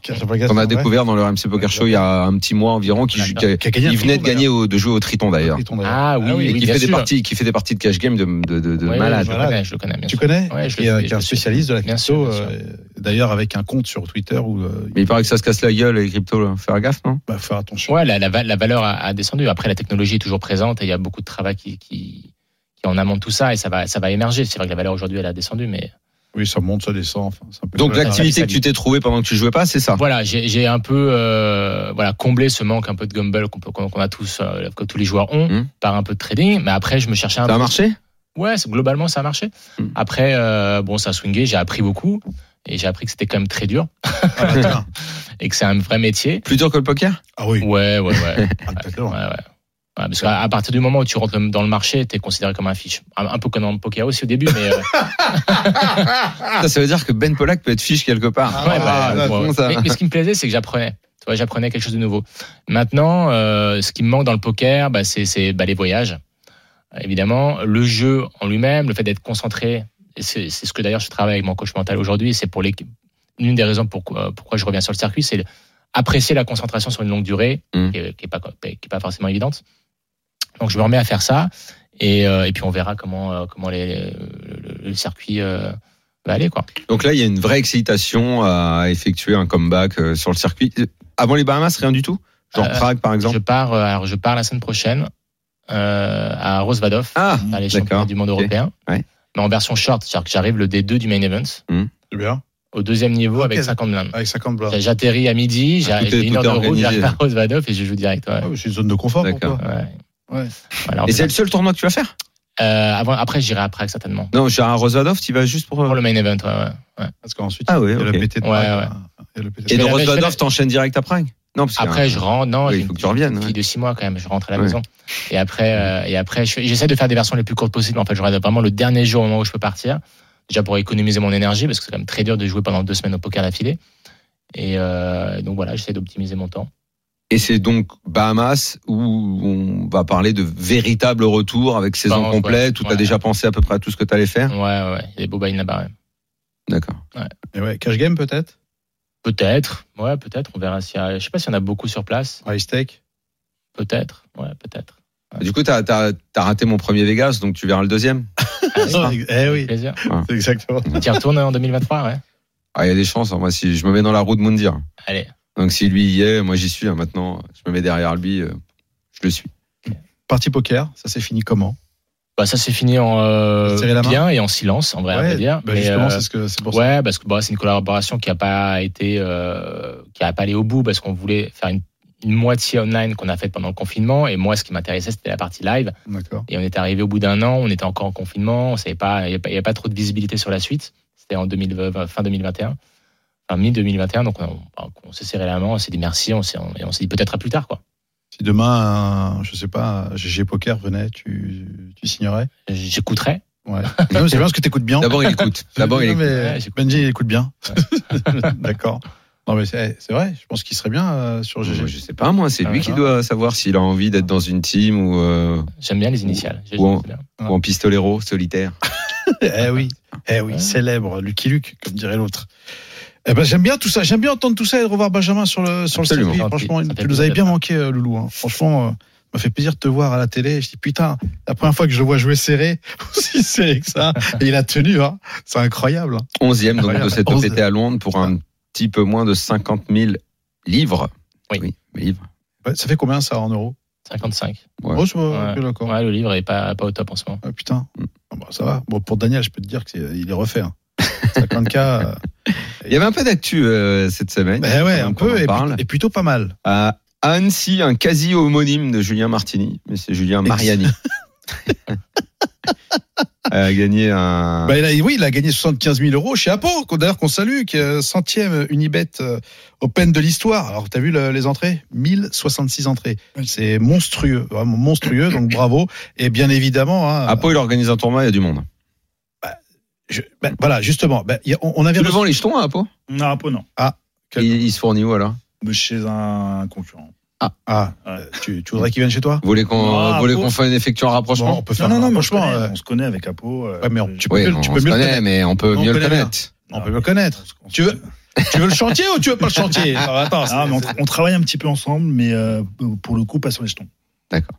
qu'on a découvert dans le RMC Poker Show il y a un petit mois environ, qui, D'accord. qui a- Qui a gagné un il venait de gagner au- de jouer au Triton d'ailleurs. Ah oui, Ah oui, Et oui, qui fait des parties, qui fait des parties de cash game de, de, de, de Oui, oui, malade. je le connais, je le connais. Bien Tu sûr. connais Ouais, je qui, le- est, je qui est un spécialiste de la crypto, euh, d'ailleurs avec un compte sur Twitter où euh, Mais il paraît que ça se casse la gueule, les cryptos, là. Faire gaffe, non? va faire attention. Ouais, la, la, va- la valeur a, a descendu. Après, la technologie est toujours présente et il y a beaucoup de travail qui, qui, en amont de tout ça et ça va, ça va émerger. C'est vrai que la valeur aujourd'hui, elle a descendu, mais Oui, ça monte, ça descend. Enfin, c'est un peu Donc l'activité que tu t'es trouvé pendant que tu jouais pas, c'est ça? voilà, j'ai un peu euh, voilà comblé ce manque un peu de gumball qu'on peut- qu'on qu'on a tous, euh, que tous les joueurs ont, Mhm. par un peu de trading. Mais après, je me cherchais un Ça a peu. marché? Ouais, globalement, ça a marché. Mhm. Après, euh, bon, ça a swingé. J'ai appris beaucoup et j'ai appris que c'était quand même très dur Ah, bah, tiens. et que c'est un vrai métier. Plus dur que le poker? Ah oui. Ouais, ouais, ouais. Ah. Ouais, ouais. Ouais, parce qu'à à partir du moment où tu rentres dans le marché, tu es considéré comme un fiche. Un, un peu comme dans le poker aussi au début, mais euh, Ça, ça veut dire que Ben Pollack peut être fiche quelque part. Ah, ouais, bah, ouais. bon, mais, mais ce qui me plaisait, c'est que j'apprenais. Tu vois, j'apprenais quelque chose de nouveau. Maintenant, euh, ce qui me manque dans le poker, bah, c'est bah, les voyages. Évidemment, le jeu en lui-même, le fait d'être concentré. C'est ce que d'ailleurs je travaille avec mon coach mental aujourd'hui. C'est pour l'une des raisons pourquoi, pourquoi je reviens sur le circuit, c'est apprécier la concentration sur une longue durée, Mm. qui, est, qui est pas qui est pas forcément évidente. Donc je me remets à faire ça, et, euh, et puis on verra comment euh, comment les, le, le circuit euh, va aller quoi. Donc là, il y a une vraie excitation à effectuer un comeback euh, sur le circuit. Avant les Bahamas, rien du tout? Genre Euh, Prague, par exemple? Je pars, euh, alors je pars la semaine prochaine euh, à Rosvadov, Ah, à les championnats du monde européen, Ouais. mais en version short, c'est-à-dire que j'arrive le D2 du main event, C'est bien. au deuxième niveau avec 50 blindes. Avec 50 blancs. J'atterris à midi, j'ai Ah, j'ai une heure de route, j'arrive à Rosvadov et je joue direct. Ouais. Ah c'est une zone de confort pour D'accord. toi. Ouais. Ouais. Voilà, on Et c'est le seul tournoi que tu vas faire? Euh, avant, après, j'irai à Prague certainement. Non, j'ai un Rosvadov, tu vas juste pour. euh, Pour le main event, ouais, ouais. ouais. Parce qu'ensuite, Ah oui, il y a ok. le PT de Ouais, Prague, ouais. Il y a le PT de Et de t'enchaînes direct à Prague? Non, parce Après, un- je rentre. Non, Oui, il une faut que tu reviennes, fille ouais. de 6 mois quand même. Je rentre à la Ouais. maison. Et après, euh, et après, j'essaie de faire des versions les plus courtes possibles. En fait, je regarde vraiment le dernier jour au moment où je peux partir. Déjà pour économiser mon énergie, parce que c'est quand même très dur de jouer pendant deux semaines au poker d'affilée. Et euh, donc voilà, j'essaie d'optimiser mon temps. Et c'est donc Bahamas où on va parler de véritable retour avec saison Bahamas, complète, ouais. où tu as Ouais. déjà pensé à peu près à tout ce que tu allais faire. Ouais, ouais. Il y a bails là-bas. ouais. D'accord. Et ouais, cash game peut-être? Peut-être. Ouais, peut-être. On verra s'il y a. Je sais pas s'il y en a beaucoup sur place. High stake Peut-être. Ouais, peut-être. Du coup, tu as, raté mon premier Vegas, donc tu verras le deuxième. Allez, Eh avec oui, plaisir. c'est exactement. Tu y retournes en 2023, ouais. Ah, il y a des chances. hein. Moi, si je me mets dans la roue de Moundir. Allez. Donc, si lui y est, moi j'y suis. hein. Maintenant, je me mets derrière lui. euh, je le suis. Partie poker, ça s'est fini comment? Bah, ça s'est fini en euh, Serrer la main bien et en silence, en vrai, à vrai dire. bah justement, euh, c'est ce que c'est pour ça. Ouais, parce que bah, c'est une collaboration qui a pas été, euh, qui a pas allé au bout parce qu'on voulait faire une, une moitié online qu'on a faite pendant le confinement. Et moi, ce qui m'intéressait, c'était la partie live. D'accord. Et on était arrivé au bout d'un an, on était encore en confinement, on savait pas, il n'y avait pas trop de visibilité sur la suite. C'était en 2020, fin 2021, enfin mi 2021. Donc on, on s'est serré la main, on s'est dit merci, on s'est, on, et on s'est dit peut-être à plus tard, quoi. Si demain, je sais pas, GG Poker venait, tu, tu signerais? J'écouterai. Ouais. Non, mais c'est bien parce que t'écoutes bien. D'abord, il écoute. D'abord, il Non, écoute. mais Ouais, j'écoute. Benji, il écoute bien. D'accord. Non, mais c'est c'est vrai, je pense qu'il serait bien euh, sur GG. Je sais pas, moi, c'est Ah lui ouais, qui doit savoir s'il a envie d'être dans une team ou, euh, J'aime bien les initiales. Ou en- ou en pistolero solitaire. Eh oui, eh oui, Ouais. célèbre, Lucky Luke, comme dirait l'autre. Eh ben, j'aime bien tout ça, j'aime bien entendre tout ça et de revoir Benjamin sur le, sur le Absolument. circuit. Franchement, tu nous avais bien manqué, euh, Loulou. hein. Franchement, euh, m'a fait plaisir de te voir à la télé. Je dis, putain, la première fois que je le vois jouer serré, aussi serré que ça, et il a tenu, hein. C'est incroyable. hein. Onzième donc, de cette. OPT à Londres pour un petit peu moins de 50 000 livres. Oui. livres. Ouais, ça fait combien ça en euros? 55. Ouais. Oh, Ouais. ok, d'accord. Ouais, le livre est pas, pas au top en ce moment. Ah, putain. Mm. Ah, bah, ça va. Bon, pour Daniel, je peux te dire qu'il est refait. hein. 50K. euh, Il y avait un peu d'actu euh, cette semaine. ben ouais, un peu, et, parle. plutôt- et plutôt pas mal. À Annecy, un quasi homonyme de Julien Martini, mais c'est Julien Mariani. a gagné un. Bah, il a- oui, il a gagné 75 000 euros chez Apo, qu'on- d'ailleurs qu'on salue, qui est centième Unibet euh, Open de l'histoire. Alors, t'as vu le- les entrées? 1066 entrées. C'est monstrueux, vraiment monstrueux, donc bravo. Et bien évidemment, hein, Apo, il organise un tournoi, il y a du monde. Je- ben, voilà, justement, ben, y a- on, on avait Tu le vends les jetons à Apo Non, peu non. quel- il, il se fournit où alors chez un concurrent. Ah, Ouais. euh, tu, tu voudrais qu'il vienne chez toi Vous voulez qu'on Ah, qu'on fasse effectue un Bon, rapprochement on peut faire Non, non, non, mais rapprochement, connais, euh, on se connaît avec Apo. euh, Ouais, mais on- tu peux Oui, mieux- on, tu on peux se mieux le connaît, connaître. mais on peut On mieux le connaître. On peut le connaître. Tu veux, tu veux le chantier ou tu veux pas le chantier? Attends, Ah, mais on, on travaille un petit peu ensemble, mais euh, pour le coup, pas sur les jetons.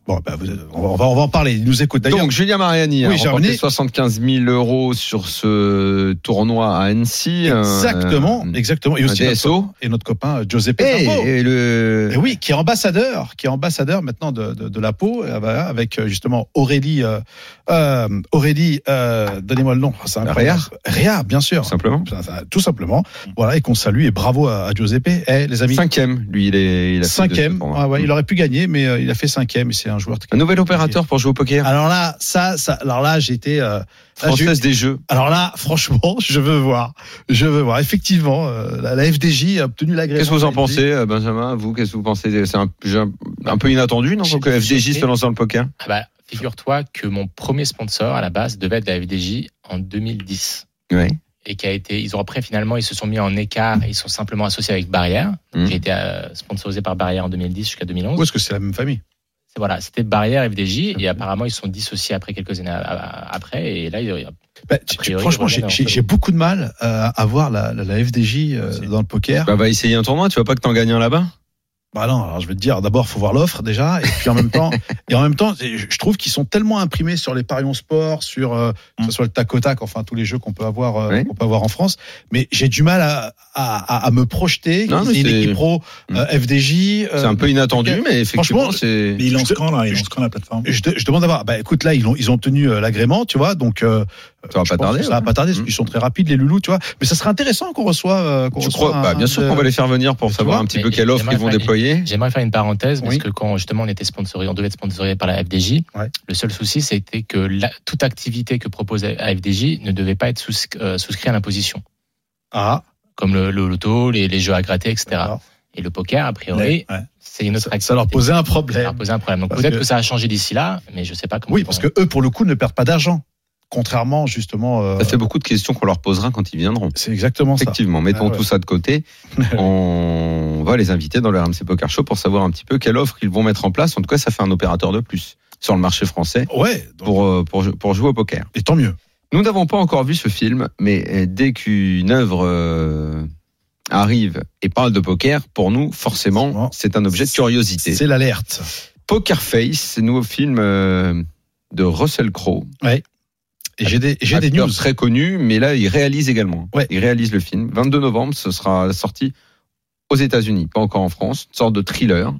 Bon, bah, vous- on, va, on en parler. Il nous écoute. D'ailleurs, Donc Julien Mariani Oui, a remporté revenu. 75 000 euros sur ce tournoi à Annecy. exactement, euh, exactement. Et un aussi notre, et copain euh, Giuseppe Et, Zambo. et le Et oui, qui est ambassadeur, qui est ambassadeur maintenant de, de, de la peau, euh, avec justement Aurélie, euh, Aurélie, euh, donnez-moi le nom, c'est incroyable. Réa, bien sûr. tout simplement. Tout simplement. Voilà, et qu'on salue et bravo à, à Giuseppe. Eh, les amis. Cinquième, lui, il est. Il a fait Cinquième. Ah ouais, il aurait pu gagner, mais il a fait cinquième. Et c'est un joueur. Un nouvel opérateur pour jouer au poker. Alors là, ça, ça alors là, j'étais. Euh, Française des jeux. alors là, franchement, je veux voir. Je veux voir. Effectivement, euh, la, la FDJ a obtenu l'agrément. Qu'est-ce que vous en pensez, euh, Benjamin? Vous, qu'est-ce que vous pensez C'est un, peu inattendu, non Que FDJ se lance dans le poker? Ah bah, figure-toi que mon premier sponsor à la base devait être la FDJ en 2010 Oui. et qui a été, ils ont après finalement ils se sont mis en écart et ils sont simplement associés avec Barrière. Mhm. J'ai été euh, sponsorisé par Barrière en 2010 jusqu'à 2011. Ou est-ce que c'est la même famille? Voilà, c'était Barrière FDJ et apparemment ils sont dissociés après quelques années a- a- après et là il- Bah, tu- priori, Franchement, j'ai- beaucoup de mal euh, à voir la, la, la FDJ euh, dans le poker. Bah, va essayer un tournoi. Tu vois pas que t'en gagnes un là-bas? Bah non, alors je vais te dire, d'abord, faut voir l'offre déjà, et puis en même temps, et en même temps, je trouve qu'ils sont tellement imprimés sur les parions sport, sur euh, que ce Mm. soit le tac au tac, enfin tous les jeux qu'on peut avoir, euh, Oui. qu'on peut avoir en France. Mais j'ai du mal à, à, à- à me projeter. Non, une équipe pro euh, FDJ. euh, C'est un peu inattendu, mais effectivement, Franchement, c'est. Mais il Je lance te- quand, là? Il je- lance quand la plateforme? Je, je demande d'avoir. Bah écoute, là ils ont ils ont obtenu euh, l'agrément, tu vois, donc euh, Ça va pas tarder, Ça va ouais. pas tarder, parce qu'ils sont très rapides les loulous, tu vois. Mais ça serait intéressant qu'on reçoive. euh, qu'on bah, bien sûr qu'on va les faire venir pour savoir un petit peu quelle offre ils vont déployer. J'aimerais faire une parenthèse parce que quand justement on était sponsorisé, on devait être sponsorisé par la FDJ. Ouais. Le seul souci, c'était que la- toute activité que proposait la FDJ ne devait pas être sous, euh, souscrit à l'imposition, Ah, comme le, le loto, les, les jeux à gratter, etc. Et le poker, a priori, Ouais. c'est une autre ça, activité. ça leur posait un Ça problème. leur posait un problème. Donc peut-être que- que... ça a changé d'ici là, mais je sais pas comment. Oui, parce que eux, pour le coup, ne perdent pas d'argent. Contrairement, justement. euh, Ça fait beaucoup de questions qu'on leur posera quand ils viendront. c'est exactement ça. Effectivement, mettons Ah ouais. tout ça de côté. on va les inviter dans le RMC Poker Show pour savoir un petit peu quelle offre ils vont mettre en place. En tout cas, ça fait un opérateur de plus sur le marché français Ouais, donc- pour, euh, pour, pour jouer au poker. et tant mieux. Nous n'avons pas encore vu ce film, mais euh, dès qu'une œuvre euh, arrive et parle de poker, pour nous, forcément, c'est un objet de curiosité. C'est l'alerte. Poker Face, nouveau film euh, de Russell Crowe. Et j'ai des, j'ai des news. très connu, mais là, il réalise également. Ouais. Il réalise le film. 22 novembre, ce sera sorti aux États-Unis, pas encore en France. Une sorte de thriller.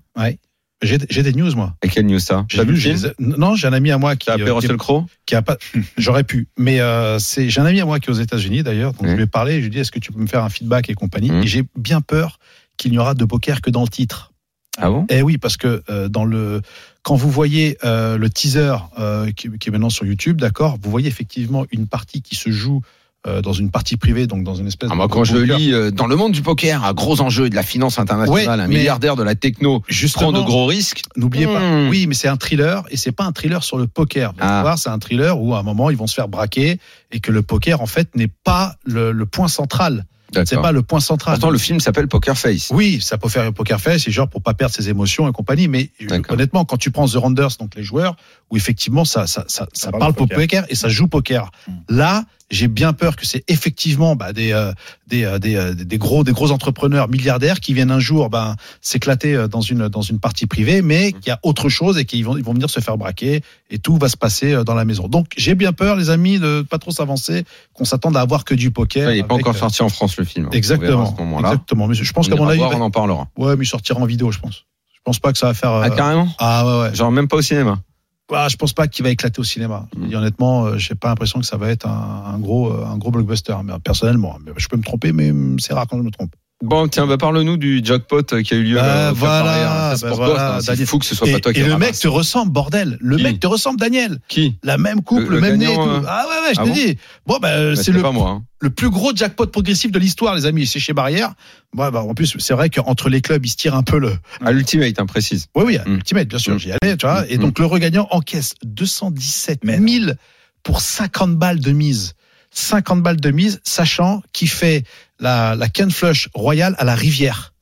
J'ai j'ai des news, moi. Et quelle news ça? J'ai vu j'ai Non, j'ai un ami à moi qui, T'as appelé euh, qui, Russell Crowe? qui a pas. J'aurais pu, mais euh, c'est. J'ai un ami à moi qui est aux États-Unis d'ailleurs. Donc Ouais. je lui ai parlé. Je lui ai dit est-ce que tu peux me faire un feedback et compagnie? Mhm. Et j'ai bien peur qu'il n'y aura de poker que dans le titre. Ah bon? Eh oui, parce que euh, dans le quand vous voyez euh, le teaser euh, qui, qui est maintenant sur YouTube, d'accord, vous voyez effectivement une partie qui se joue euh, dans une partie privée, donc dans une espèce. Ah, Moi, de quand je poker. lis euh, dans le monde du poker, un gros enjeu de la finance internationale, Ouais, un milliardaire de la techno prend justement, de gros risques. N'oubliez pas. Hmm. Oui, mais c'est un thriller et c'est pas un thriller sur le poker. Vous Ah. voir, c'est un thriller où à un moment ils vont se faire braquer et que le poker en fait n'est pas le, le point central. C'est pas le point central. Pourtant, le film s'appelle Poker Face. Oui, ça peut faire poker face, c'est genre pour pas perdre ses émotions et compagnie. Mais euh, honnêtement, quand tu prends The Rounders, donc les joueurs, où effectivement ça, ça, ça, ça parle poker. poker et ça joue poker. Mm. Là, j'ai bien peur que c'est effectivement bah, des, euh, des, euh, des, euh, des gros des gros entrepreneurs milliardaires qui viennent un jour ben, s'éclater euh, dans une dans une partie privée, mais qu'il y a autre chose et qu'ils vont ils vont venir se faire braquer et tout va se passer euh, dans la maison. Donc j'ai bien peur, les amis, de pas trop s'avancer, qu'on s'attende à avoir que du poker. Ouais, il n'est pas encore sorti en France, le film. Verra Exactement. À ce moment-là. Exactement. Mais je pense qu'à mon avis, on en parlera. Ouais, mais il sortira en vidéo, je pense. Je pense pas que ça va faire. Ah, carrément Ah ouais, ouais. Genre même pas au cinéma. Ah, je pense pas qu'il va éclater au cinéma. Mm. Honnêtement, euh, j'ai pas l'impression que ça va être un, un gros, euh, un gros blockbuster. Mais euh, personnellement, je peux me tromper, mais hum, c'est rare quand je me trompe. Bon, tiens, bah, parle-nous du jackpot qui a eu lieu. Bah, euh, voilà, hein. Bah, voilà. C'est fou que ce soit Et, pas toi qui et le ramasse. mec te ressemble, bordel. Le Qui mec te ressemble, Daniel. Qui La même couple, Le- le, le même nez. et tout. euh, Ah ouais, ouais, je ah te bon dis. Bon, bah, euh, Bah, c'est le, moi. hein. le plus gros jackpot progressif de l'histoire, les amis. C'est chez Barrière. Ouais, bah, en plus, c'est vrai qu'entre les clubs, ils se tirent un peu le, À l'ultimate, hein, précise. Oui, oui, Mm. Ultimate, bien sûr, Mm. j'y allais, tu vois. Et Mm. donc, le regagnant encaisse 217 Mais 000 pour 50 balles de mise. 50 balles de mise, sachant qu'il fait la, la Ken Flush royale à la rivière.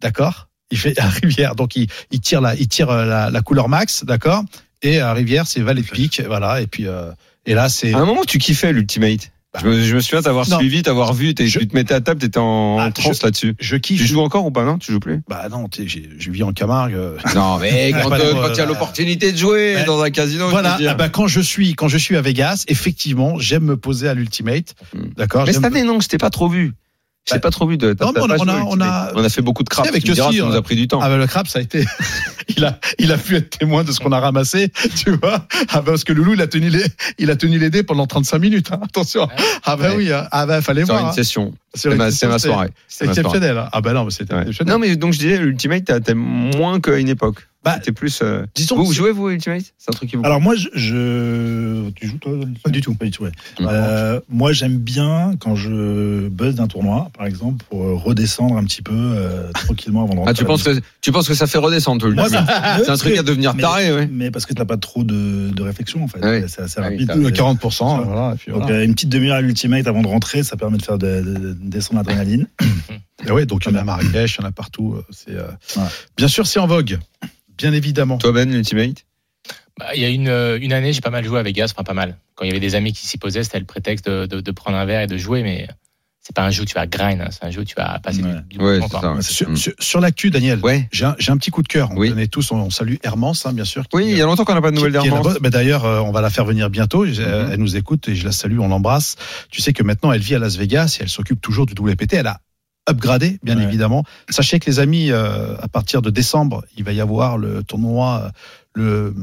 D'accord? Il fait à Rivière, donc il, il tire la, il tire euh, la, la couleur max, d'accord? Et à Rivière, c'est Valet de pique, voilà. Et puis euh, et là, c'est À un moment, tu kiffais l'Ultimate. Je me, je me souviens t'avoir suivi, t'avoir vu, Je- tu te mettais à table, t'étais en, Ah, en transe là-dessus. je kiffe. Tu joues encore ou pas Non, tu joues plus? Bah non, je vis en Camargue. euh. Non, mais quand, euh, quand il y a l'opportunité de jouer dans un casino, Voilà. ah bah, quand je suis quand je suis à Vegas, effectivement, j'aime me poser à l'ultimate, Hmm. d'accord? mais cette année, non, je t'ai pas trop vu. Je t'ai Bah, pas trop vu de. non, mais on on a- on a- on a fait beaucoup de crap. Sais, avec tu me diras, ça nous a pris du temps. Ah bah le crabe, ça a été. il a, il a pu être témoin de ce qu'on a ramassé, tu vois. Ah bah parce que Loulou, il a tenu les, il a tenu les dés pendant 35 minutes. hein. Attention. Ah bah Ouais. oui. hein. Ah bah fallait Sur voir. une hein. session. Sur C'est une ma, session, c'est ma c'était soirée. C'est soirée. Exceptionnel. hein. Ah bah non, mais c'était Ouais. exceptionnel. Non, mais donc je disais, l'Ultimate, t'as moins qu'à une époque. Bah, C'était plus. euh, disons Vous, vous c'est- jouez, vous, Ultimate? C'est un truc qui vous. Alors moi, je, je- tu joues toi Pas du tout. Pas du tout. ouais. Mm. Euh, moi, j'aime bien quand je buzz d'un tournoi, par exemple, pour euh, redescendre un petit peu euh, tranquillement avant de rentrer. Ah, tu penses que tu penses que ça fait redescendre l'Ultimate ça- C'est un truc à devenir mais- taré, ouais. Mais parce que t'as pas trop de, de réflexion en fait. Ouais. C'est assez Ah oui, rapide. C'est- 40%. Voilà, puis Donc voilà. euh, une petite demi-heure à l'ultimate avant de rentrer, ça permet de faire de, de- de descendre l'adrénaline. Et ouais, donc il y en a à Marrakech, il y en a partout. C'est Ouais. bien sûr, c'est en vogue. Bien évidemment. Toi, Ben, l'Ultimate? Bah, il y a une, euh, une année, j'ai pas mal joué à Vegas, enfin pas mal. Quand il y avait des amis qui s'y posaient, c'était le prétexte de, de- de prendre un verre et de jouer, mais c'est pas un jeu où tu vas grind, hein, c'est un jeu où tu vas passer Ouais. du, du Ouais, ça. ouais. Sur, sur- sur l'actu, Daniel, Ouais. j'ai un, j'ai un petit coup de cœur. On Oui. connaît tous, on, on salue Hermance, hein, bien sûr. qui- Oui, il y a longtemps qu'on n'a pas de nouvelles qui- qui est d'Hermance. Bah, D'ailleurs, euh, on va la faire venir bientôt. Mhm. Elle nous écoute et je la salue, on l'embrasse. Tu sais que maintenant, elle vit à Las Vegas et elle s'occupe toujours du WPT. Elle a upgradé, bien Ouais. évidemment. Sachez que les amis, euh, à partir de décembre, il va y avoir le tournoi, euh, le,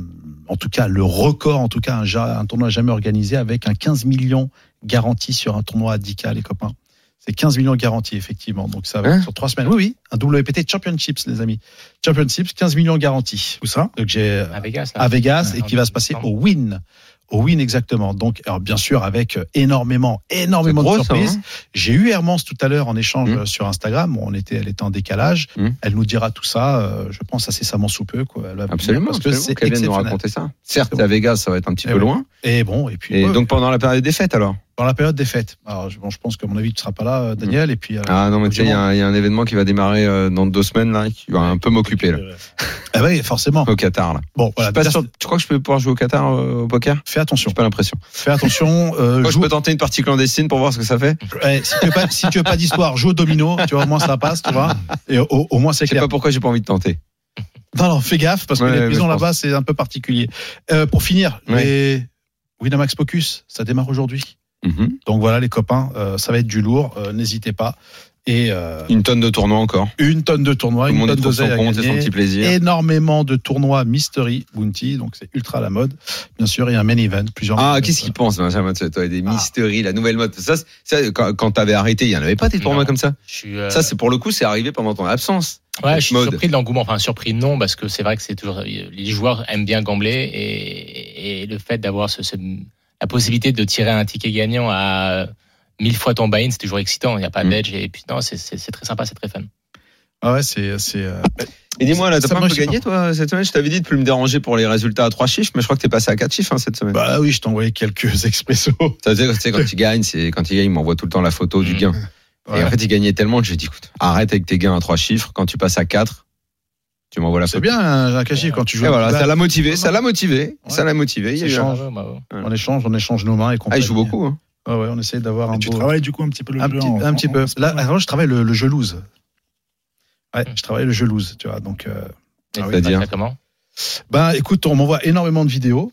en tout cas le record, en tout cas un, tournoi jamais organisé avec un 15 millions garanti sur un tournoi à 10K, les copains. C'est 15 millions garantis, effectivement. Donc ça va Hein être sur trois semaines. Oui, oui, un WPT Championships, les amis. Championships, 15 millions garantis. Où ça? Donc j'ai À Vegas, là. à Vegas Ouais, et qui va se passer au Win. Au Win exactement. Donc, alors bien sûr, avec euh, énormément, énormément de surprises. hein J'ai eu Hermance tout à l'heure en échange Mm. euh, sur Instagram. On était, elle était en décalage. Mm. Elle nous dira tout ça. euh, je pense incessamment sous peu. Quoi. Elle Absolument, parce que c'est vienne nous raconter ça. Certes, à Vegas, ça va être un petit peu oui. loin. Et bon, et puis Et ouais, donc pendant la période des fêtes, alors? Dans la période des fêtes. Alors, je, bon, je pense qu'à mon avis, tu seras pas là, euh, Daniel. Et puis, euh, Ah non, mais tu sais, il y, a un- il y a un événement qui va démarrer euh, dans deux semaines, là, qui va un peu m'occuper, là, ah oui, forcément. au Qatar, là. Bon, voilà. pas sûr- tu crois que je peux pouvoir jouer au Qatar euh, au poker? Fais attention. J'ai pas l'impression. Fais attention. Moi, je peux tenter une partie clandestine pour voir ce que ça fait. eh, si tu veux pas, si tu veux pas d'histoire, joue au domino. Tu vois, au moins ça passe, tu vois. Et au, au moins c'est Je sais clair. pas pourquoi j'ai pas envie de tenter. Non, non, fais gaffe parce que Ouais, les prisons là-bas, c'est un peu particulier. Pour finir, les Winamax Pocus, ça démarre aujourd'hui. Mhm. Donc voilà, les copains, euh, ça va être du lourd. euh, N'hésitez pas. Et euh, Une tonne de tournois encore. une tonne de tournois, Tout le une tonne son d'oseille à compte et son petit plaisir. Énormément de tournois Mystery Bounty, donc c'est ultra à la mode. Bien sûr, il y a un main event, plusieurs. Ah, qu'est-ce qu'ils pensent, Benjamin Toi, des Ah. mysteries, la nouvelle mode. Ça, quand, quand t'avais arrêté, il y en avait pas des tournois Non. comme ça? Euh, Ça, c'est pour le coup, c'est arrivé pendant ton absence. Ouais, je suis mode. surpris de l'engouement. Enfin, surpris non, parce que c'est vrai que c'est toujours les joueurs aiment bien gambler et, et le fait d'avoir ce, ce- la possibilité de tirer un ticket gagnant à mille fois ton buy-in, c'est toujours excitant. Il n'y a pas Mm. d'edge et puis non, c'est- très sympa, c'est très fun. Ah ouais, c'est c'est. euh, Et dis-moi, là, t'as pas un peu gagné, toi, cette semaine? Je t'avais dit de plus me déranger pour les résultats à trois chiffres, mais je crois que t'es passé à quatre chiffres hein, cette semaine. Bah oui, je t'ai envoyé quelques expressos. Tu sais, quand il gagne, c'est quand il gagne, il m'envoie tout le temps la photo du Mm. gain. Ouais. Et en fait, il gagnait tellement que j'ai dit, écoute, arrête avec tes gains à trois chiffres. Quand tu passes à quatre, tu m'envoies la C'est bien, un cachis quand tu joues. Et voilà, ça l'a motivé, ça l'a motivé, ça l'a motivé. Il y a eu un- change. Bravo, bravo. On échange, on échange nos mains et Ah, compagnie. il joue beaucoup. Hein. Ouais, ouais, on essaie d'avoir un tu beau- travailles du coup un petit peu le un petit, en- un petit en- peu. en- Là, alors, je travaille le, le jeu loose. Ouais, je travaille le jeu loose, tu vois. Donc, euh, Ah c'est-à-dire comment? Ben, écoute, on m'envoie énormément de vidéos,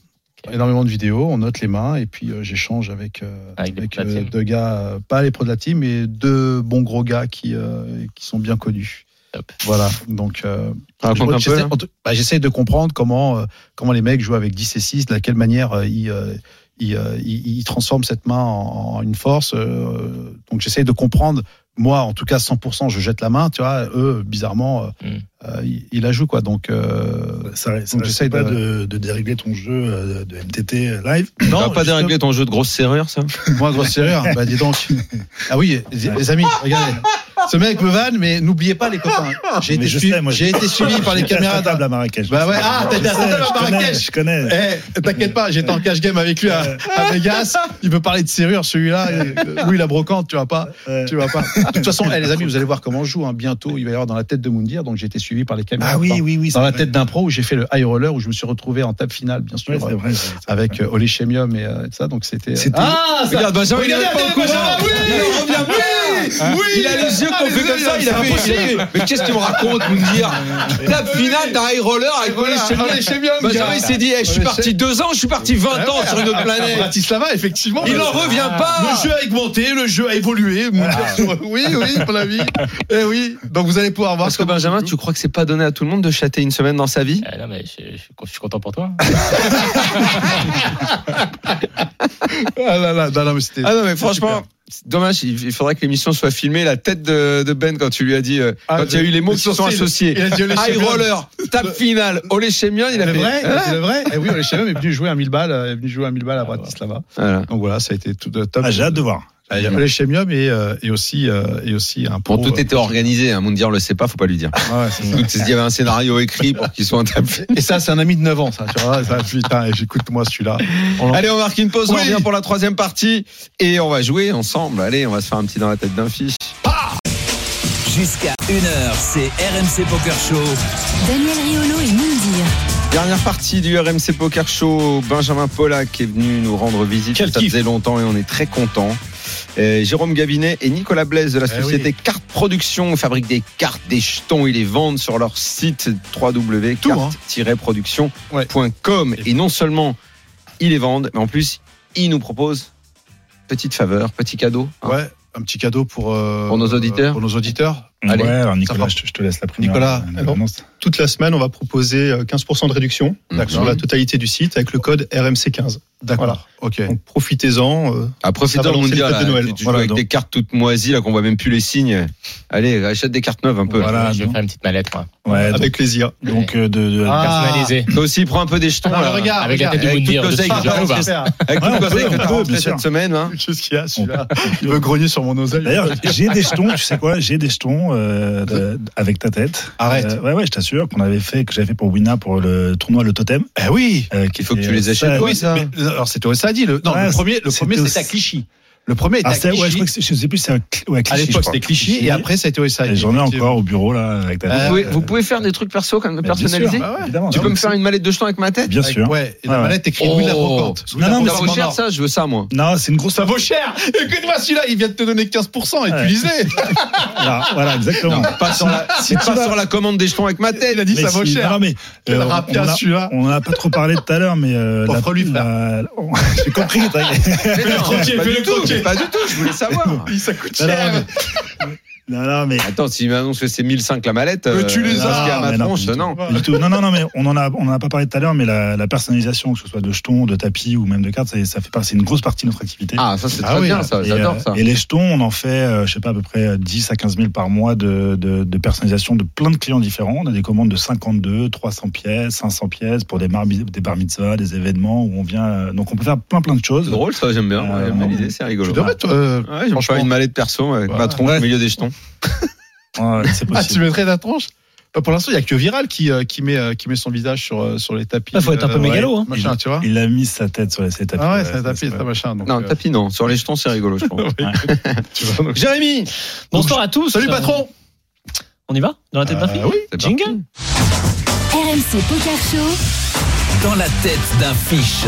énormément de vidéos. On note les mains et puis euh, j'échange avec euh, Avec des avec euh, deux gars, euh, pas les pros de la team, mais deux bons gros gars qui euh, qui sont bien connus. Top. Voilà. Donc, euh, j'essaie bah, j'essaie de comprendre comment euh, comment les mecs jouent avec 10 et 6, de quelle manière euh, ils euh, ils, euh, ils- ils transforment cette main en, en une force. euh, donc j'essaie de comprendre. Moi, en tout cas, 100%, je jette la main. Tu vois, eux, bizarrement, euh, Mm. Euh, ils, ils la jouent quoi. Donc euh, Ça, ça Donc, j'essaie pas de- de... de dérégler ton jeu euh, de MTT live. Vas pas justement, dérégler ton jeu de grosse serrure, ça? Moi, grosse serrure. bah dis donc. Ah oui, les, amis, regardez. Ce mec me vanne, mais n'oubliez pas les copains. J'ai été, suivi- j'ai été suivi par les caméras sa table à Marrakech. Bah ouais, ah, t'as été à table à je connais, Marrakech. Je connais. Eh, t'inquiète pas, j'étais en cash game avec lui à, à Vegas. Il veut parler de serrure, celui-là. Louis la brocante, tu vas pas. Tu vas pas. De toute façon, eh, les amis, vous allez voir comment on joue. hein. Bientôt, il va y avoir dans la tête de Moundir. Donc, j'ai été suivi par les caméras. Ah oui, dans, oui, oui. Dans la vrai. tête d'un pro où j'ai fait le high roller où je me suis retrouvé en table finale, bien sûr, Ouais, euh, vrai, avec euh, Olé Chemium et euh, ça. Donc, c'était. C'était- Ah, ça- Regarde, Benjamin, il est Regardez, même pas au Benjamin, courant. oui Il en revient plus. Oui, Il a les yeux Ah, qu'on fait comme ça. Il a fait. Mais qu'est-ce que tu me racontes, me dire Table finale d'un high roller avec Olé Voilà, Chemium. Benjamin, il s'est dit, eh, je suis parti deux ans, je suis parti 20 ans sur une autre À planète. Bratislava, effectivement. Il n'en revient pas. Le jeu a augmenté, le jeu a évolué. Oui, oui, pour la vie. Eh oui. Donc vous allez pouvoir voir. Parce que Benjamin, tu crois que c'est pas donné à tout le monde de chater une semaine dans sa vie Euh, non, mais je, je suis- je suis content pour toi. Ah là là, non, non, mais c'était. Ah non, mais franchement, dommage, il faudrait que l'émission soit filmée. La tête de, de Ben quand tu lui as dit, euh, Ah, quand il y a eu les mots qui sont associés. Il a dit Olé High roller, table finale, Olé Chemion, il a C'est fait. vrai, Hein c'est vrai. Et oui, Olé Chemium est venu jouer à 1000 balles, euh, est venu jouer à 1000 balles à Bratislava. Voilà. Donc voilà, ça a été tout de top. Ah, j'ai hâte de voir. Ah, il y a Olé Chemium et, euh, et aussi, euh, et aussi un Bon, pro. tout était organisé. Hein. Moundir le sait pas, faut pas lui dire. Ouais, c'est ça. Tout- Il y avait un scénario écrit pour qu'il soit un table finale. Et ça, c'est un ami de 9 ans, ça. Tu vois, ça, putain, j'écoute moi celui-là. On Allez, on marque une pause, on revient pour la troisième partie et on va jouer ensemble. Allez, on va se faire un petit dans la tête d'un fiche. Jusqu'à 1h, c'est RMC Poker Show. Daniel Riolo et Moundir. Dernière partie du RMC Poker Show. Benjamin Pollack est venu nous rendre visite. Quel ça kiff. faisait longtemps et on est très content. Jérôme Gabinet et Nicolas Blaise de la Eh société Carte Production fabriquent des cartes, des jetons. Ils les vendent sur leur site hein. www.carte-production.com. Et non seulement ils les vendent, mais en plus ils nous proposent petite faveur, petit cadeau. hein. Ouais, un petit cadeau pour, euh, Pour nos auditeurs. Pour nos auditeurs. Allez, ouais, alors Nicolas, je, te- je te laisse la première. Nicolas, euh, alors. Toute la semaine, on va proposer euh, 15% de réduction D'accord. sur la totalité du site avec le code RMC15. D'accord. Voilà. Ok. Donc profitez-en. euh, dans le lancer mondial. de. Noël. Tu joues Voilà, avec donc. des cartes toutes moisies, là, qu'on voit même plus les signes. Allez, achète des cartes neuves un peu. Voilà, je vais donc- faire une petite mallette, moi. Ouais, donc, avec plaisir. donc, euh, de, de- Ah. Personnalisée. Toi aussi, prends un peu des jetons. Ah, là. regarde, Avec la regarde. tête de Avec Moundir. toute l'oseille que tu trouve. Super. Avec Ouais, tout on le peut, conseil que on t'as peut, rentré bien sûr. cette semaine. Hein. Qu'est-ce qu'il y a, celui-là Il veut grogner sur mon oseille. D'ailleurs, j'ai des jetons, tu sais quoi, j'ai des jetons euh, de- avec ta tête. Arrête. Euh, ouais, ouais, je t'assure qu'on avait fait, que j'avais fait pour Wina pour le tournoi Le Totem. Eh oui. euh, Il faut que tu les achètes, ça- oui, ça. Mais, alors, c'était au Sadi. Le, non, Ouais, le premier, le premier, c'était à Clichy. Le premier était Ah, à c'est- Clichy. ouais, je crois que c'est- je sais plus, c'est un cl- ouais, à Clichy, je l'époque, c'était Clichy. Et après, ça a été au Sadi. Et J'en ai encore au bureau, là, avec ta Euh, Vous tête. pouvez, ouais. vous pouvez faire des trucs perso comme personnalisés sûr, Ah ouais. évidemment. Tu peux me mais faire une mallette de jetons avec ma tête Bien sûr. Ouais, et la Ouais, ouais. mallette écrit Louis la Oh. brocante. Non, non, mais Ça c'est vaut cher ça, je veux ça moi. Non, c'est une grosse. Ça vaut cher Écoute-moi, celui-là, il vient de te donner 15% et tu lisais Voilà, voilà, exactement. Pas sur la, Si tu pas vas- sur la commande des jetons avec ma tête. Il a dit ça vaut cher. Non, mais, euh, on a- celui-là. On n'a pas trop parlé tout à l'heure, mais euh, la- Offre-lui, frère. la- J'ai compris. fais le. Pas du tout, je voulais savoir. Ça coûte cher Non, non, mais. Attends, s'il m'annonce que c'est 1005 la mallette, Mais tu les euh, as. ce qu'il y a à ma mais non, tronche, non. Non, non, non, mais on en a, on en a pas parlé tout à l'heure, mais la, la personnalisation, que ce soit de jetons, de tapis ou même de cartes, ça, ça fait partie, c'est une grosse partie de notre activité. Ah, ça c'est Ah très oui, bien, ça, Et, j'adore euh, ça. Et les jetons, on en fait, euh, je sais pas, à peu près 10 à 15 000 par mois de, de, de personnalisation de plein de clients différents. On a des commandes de 52, 300 pièces, 500 pièces pour des, bar, des bar mitzvahs, des événements où on vient. euh, donc on peut faire plein plein de choses. C'est drôle ça, j'aime bien. Euh, J'aime bien l'idée, c'est rigolo. Tu devrais, toi, euh, Ouais, franchement. une mallette perso avec Ouais. ma tronche Ouais. au milieu des jetons. Ouais, c'est Ah, tu possible. mettrais ta tronche Bah, Pour l'instant, il n'y a que Viral qui, euh, qui, met, euh, qui met son visage sur, euh, sur les tapis. Ah, faut être un peu mégalo, hein. Machin, tu vois Il a mis sa tête sur les tapis. Ah ouais, c'est un tapis, c'est- c'est un machin. donc, Non, euh, tapis non. Sur les jetons, c'est rigolo, je vois, donc- Jérémy Bonsoir à tous. Salut patron On y va? Dans la tête d'un Euh, Oui. Jingle? RMC Poker Show. Dans la tête d'un fiche.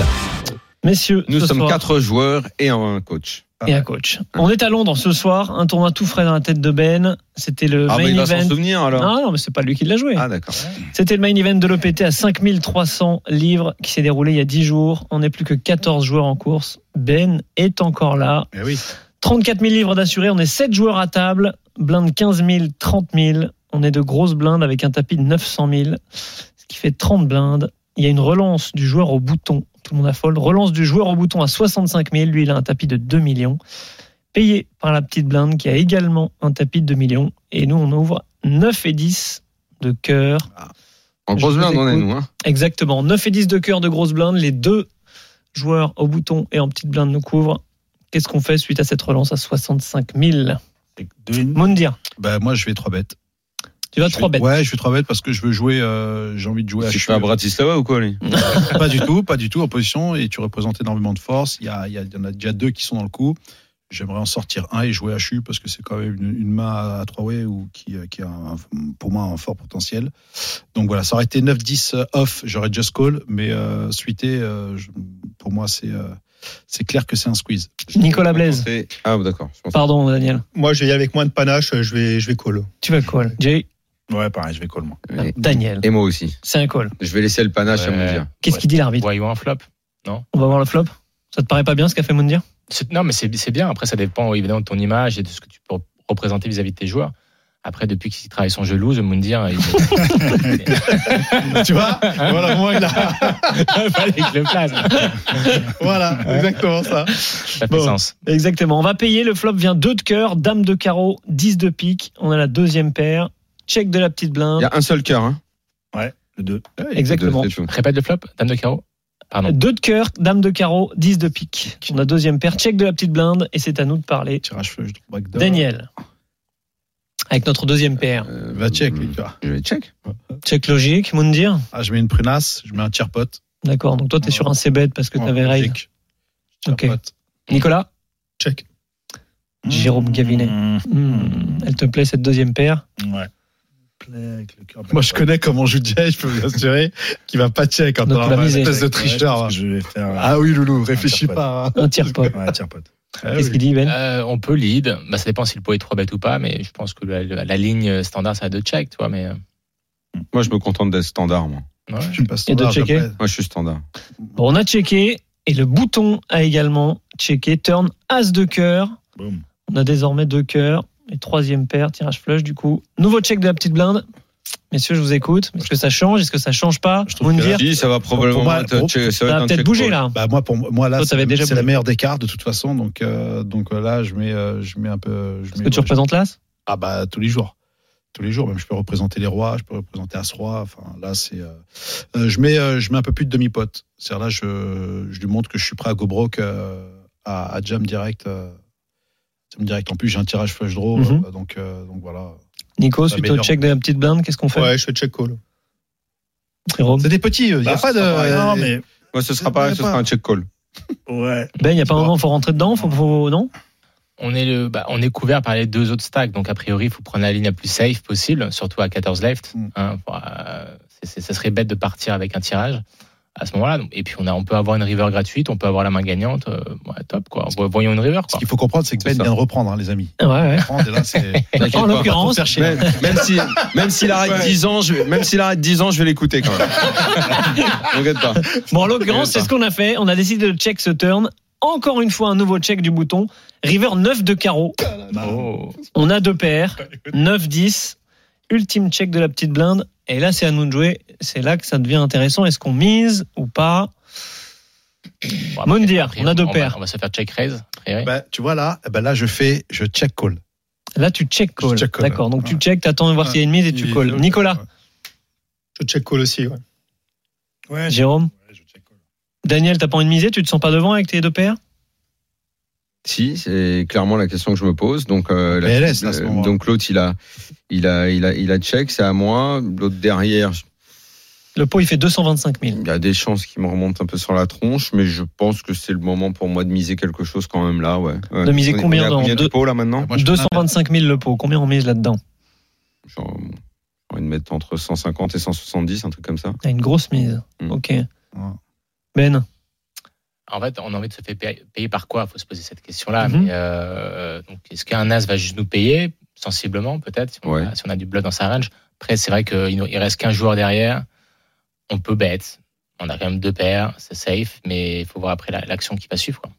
Messieurs, Nous ce sommes soir, quatre joueurs et un coach. Et un coach. On est à Londres ce soir, un tournoi tout frais dans la tête de Ben. C'était le Ah, bah main il va event. souvenir alors. Ah non, mais c'est pas lui qui l'a joué. Ah, d'accord. C'était le main event de l'OPT à 5300 livres qui s'est déroulé il y a 10 jours. On n'est plus que 14 joueurs en course. Ben est encore là. Eh oui. 34 000 livres d'assurés. On est 7 joueurs à table. Blinde 15 000, 30 000. On est de grosses blindes avec un tapis de 900 000, ce qui fait 30 blindes. Il y a une relance du joueur au bouton. Tout le monde affole. Relance du joueur au bouton à 65 000. Lui, il a un tapis de 2 millions. Payé par la petite blinde qui a également un tapis de 2 millions. Et nous, on ouvre 9 et 10 de cœur. En Je grosse blinde, on est nous. Hein. Exactement. 9 et 10 de cœur de grosse blinde. Les deux joueurs au bouton et en petite blinde nous couvrent. Qu'est-ce qu'on fait suite à cette relance à 65 000 Deux et demi. Moundir, Bah, moi, je vais 3 bêtes. Tu vas Je 3 vais- bêtes. Ouais, je vais 3 bêtes parce que je veux jouer, euh, j'ai envie de jouer à Tu fais à Bratislava ou quoi, lui pas du tout, pas du tout en position et tu représentes énormément de force. Il y, a, il y, a- il y en a déjà deux qui sont dans le coup. J'aimerais en sortir un et jouer à HU parce que c'est quand même une, une main à 3 way ou qui, euh, qui a un- pour moi un fort potentiel. Donc voilà, ça aurait été 9-10 off, j'aurais just call, mais euh, suité, euh, pour moi c'est euh, c'est clair que c'est un squeeze. Nicolas Blaise. Ah, d'accord. Pardon, Daniel. Moi, je vais y aller avec moins de panache, je vais, je vais call. Tu vas call. Jay, Ouais, pareil, je vais call moi. Et, Daniel. et moi aussi. C'est un call. Je vais laisser le panache à Ouais. dire. Qu'est-ce qu'il dit l'arbitre Voyons un flop. On va voir le flop. Ça te paraît pas bien ce qu'a fait Moundir Non, mais c'est bien. Après, ça dépend évidemment de ton image et de ce que tu peux représenter vis-à-vis de tes joueurs. Après, depuis qu'il travaille son jeu loose, Moundir, il tu vois Voilà, moi il a. fallait que je le place. Voilà, exactement ça. Ça fait Bon. sens. Exactement. On va payer. Le flop vient 2 de cœur, dame de carreau, 10 de pique. On a la deuxième paire. Check de la petite Il blinde. y a un seul cœur. Hein. Le 2. Exactement. C'est tout. Répète le flop, dame de carreau. Pardon. 2 de cœur, dame de carreau, 10 de pique. On a deuxième paire. Check de la petite blinde. Et c'est à nous de parler. Tirage flush. Daniel. Avec notre deuxième paire. Euh, Va check, tu vois. Je vais check. Check logique. Moundir. Ah, je mets une prunasse, je mets un tiers pot. D'accord. Donc toi, t'es sur un C-bet parce que t'avais raid. Logique. Tiers Ok. Nicolas. Check. Jérôme Gavinet. Mmh. Hmm, Elle te plaît cette deuxième paire Ouais. Plaît avec le cœur. Moi, je connais comment joue Jay, je peux vous assurer qu'il va pas check quand on a une espèce de tricheur. je hein. Je vais faire. Ah oui, Loulou, réfléchis pas. hein. Un tiers pot. Ouais, tiers pote. Ah Qu'est-ce qu'il dit, Ben? Euh, on peut lead. Bah, ça dépend si le pot est 3 bêtes ou pas, mais je pense que la, la- la ligne standard, ça a deux check, tu vois. Mais euh, Moi, je me contente d'être standard. Moi, ouais. Je passe Et de standard, checker moi je suis standard. Bon, on a checké et le bouton a également checké. Turn As de cœur. On a désormais deux cœurs. Et troisième paire, tirage flush du coup. Nouveau check de la petite blinde. Messieurs, je vous écoute. Est-ce que ça change? Est-ce que ça change pas? Je trouve que Si, ça va probablement moi, être pour- check- ça va peut-être bouger là. Bah moi pour moi là c'est t'avais déjà c'est la meilleure des cartes de toute façon donc euh, donc euh, là je mets euh, je mets un peu je Est-ce mets- que tu représentes l'As? Ah bah tous les jours tous les jours même je peux représenter les rois je peux représenter as roi enfin là c'est euh, euh, je mets euh, je mets un peu plus de demi pote c'est à dire là je je lui montre que je suis prêt à go broke euh, à, à jam direct euh, direct en plus j'ai un tirage flush draw Mhm. euh, donc euh, donc voilà Nico, suite au check de la petite blinde, qu'est-ce qu'on fait Ouais, je fais check call. C'est des petits il y a Bah, pas de pareil. Non, mais. Moi, ce sera ce sera un check call. Ouais. Ben, il n'y a pas un moment, faut rentrer dedans, faut, faut- non On est, le, bah, on est couvert par les deux autres stacks, donc a priori, il faut prendre la ligne la plus safe possible, surtout à 14 left. Mm. Hein, pour, euh, ça serait bête de partir avec un tirage à ce moment-là. Et puis, on, a, on peut avoir une river gratuite, on peut avoir la main gagnante. euh, ouais, top, quoi. Voyons une river, ce quoi. qu'il faut comprendre c'est que Ben vient de reprendre hein, les amis Ouais, ouais. Là, En pas. l'occurrence, Même, même si, même s'il arrête 10 ans, je vais, même s'il arrête 10 ans, je vais l'écouter quand même. Pas. Bon, en l'occurrence, c'est ce qu'on a fait. On a décidé de check ce turn. Encore une fois, un nouveau check du bouton. River 9 de carreau. Oh. On a deux paires. 9-10. Ultime check de la petite blinde. Et là, c'est à nous de jouer. C'est là que ça devient intéressant. Est-ce qu'on mise ou pas Bon, après, on a deux paires. On va se faire check raise. Bah, tu vois là, ben là je fais, je check call. Là, tu check call. Je check call, D'accord. Donc, tu check, t'attends de voir s'il y a une mise et tu call. Nicolas, Je check call aussi, ouais. Ouais. Jérôme, Ouais, je check call. Daniel, t'as pas envie de miser Tu te sens pas devant avec tes deux paires? Si, c'est clairement la question que je me pose. Donc, euh, la- PLS, là, euh, donc l'autre, il a, il a, il a, il a check, c'est à moi. L'autre derrière, Le pot, il fait 225 000. il y a des chances qu'il me remonte un peu sur la tronche, mais je pense que c'est le moment pour moi de miser quelque chose quand même là, ouais. Ouais. De miser On combien on dans combien de deux- pots là maintenant Moi, je fais un- 225 000 le pot. Combien on mise là-dedans? Genre, J'ai envie de mettre entre 150 et 170, un truc comme ça. T'as une grosse mise. Mm. Ok. Ben, En fait, on a envie de se faire payer, par quoi? Il faut se poser cette question-là. Mais euh, donc, est-ce qu'un as va juste nous payer? Sensiblement, peut-être, si, on Ouais. a- si on a du blood dans sa range Après, c'est vrai qu'il reste qu'un joueur derrière. On peut bet. On a quand même deux paires, c'est safe, mais il faut voir après la- l'action qui va suivre. Quoi.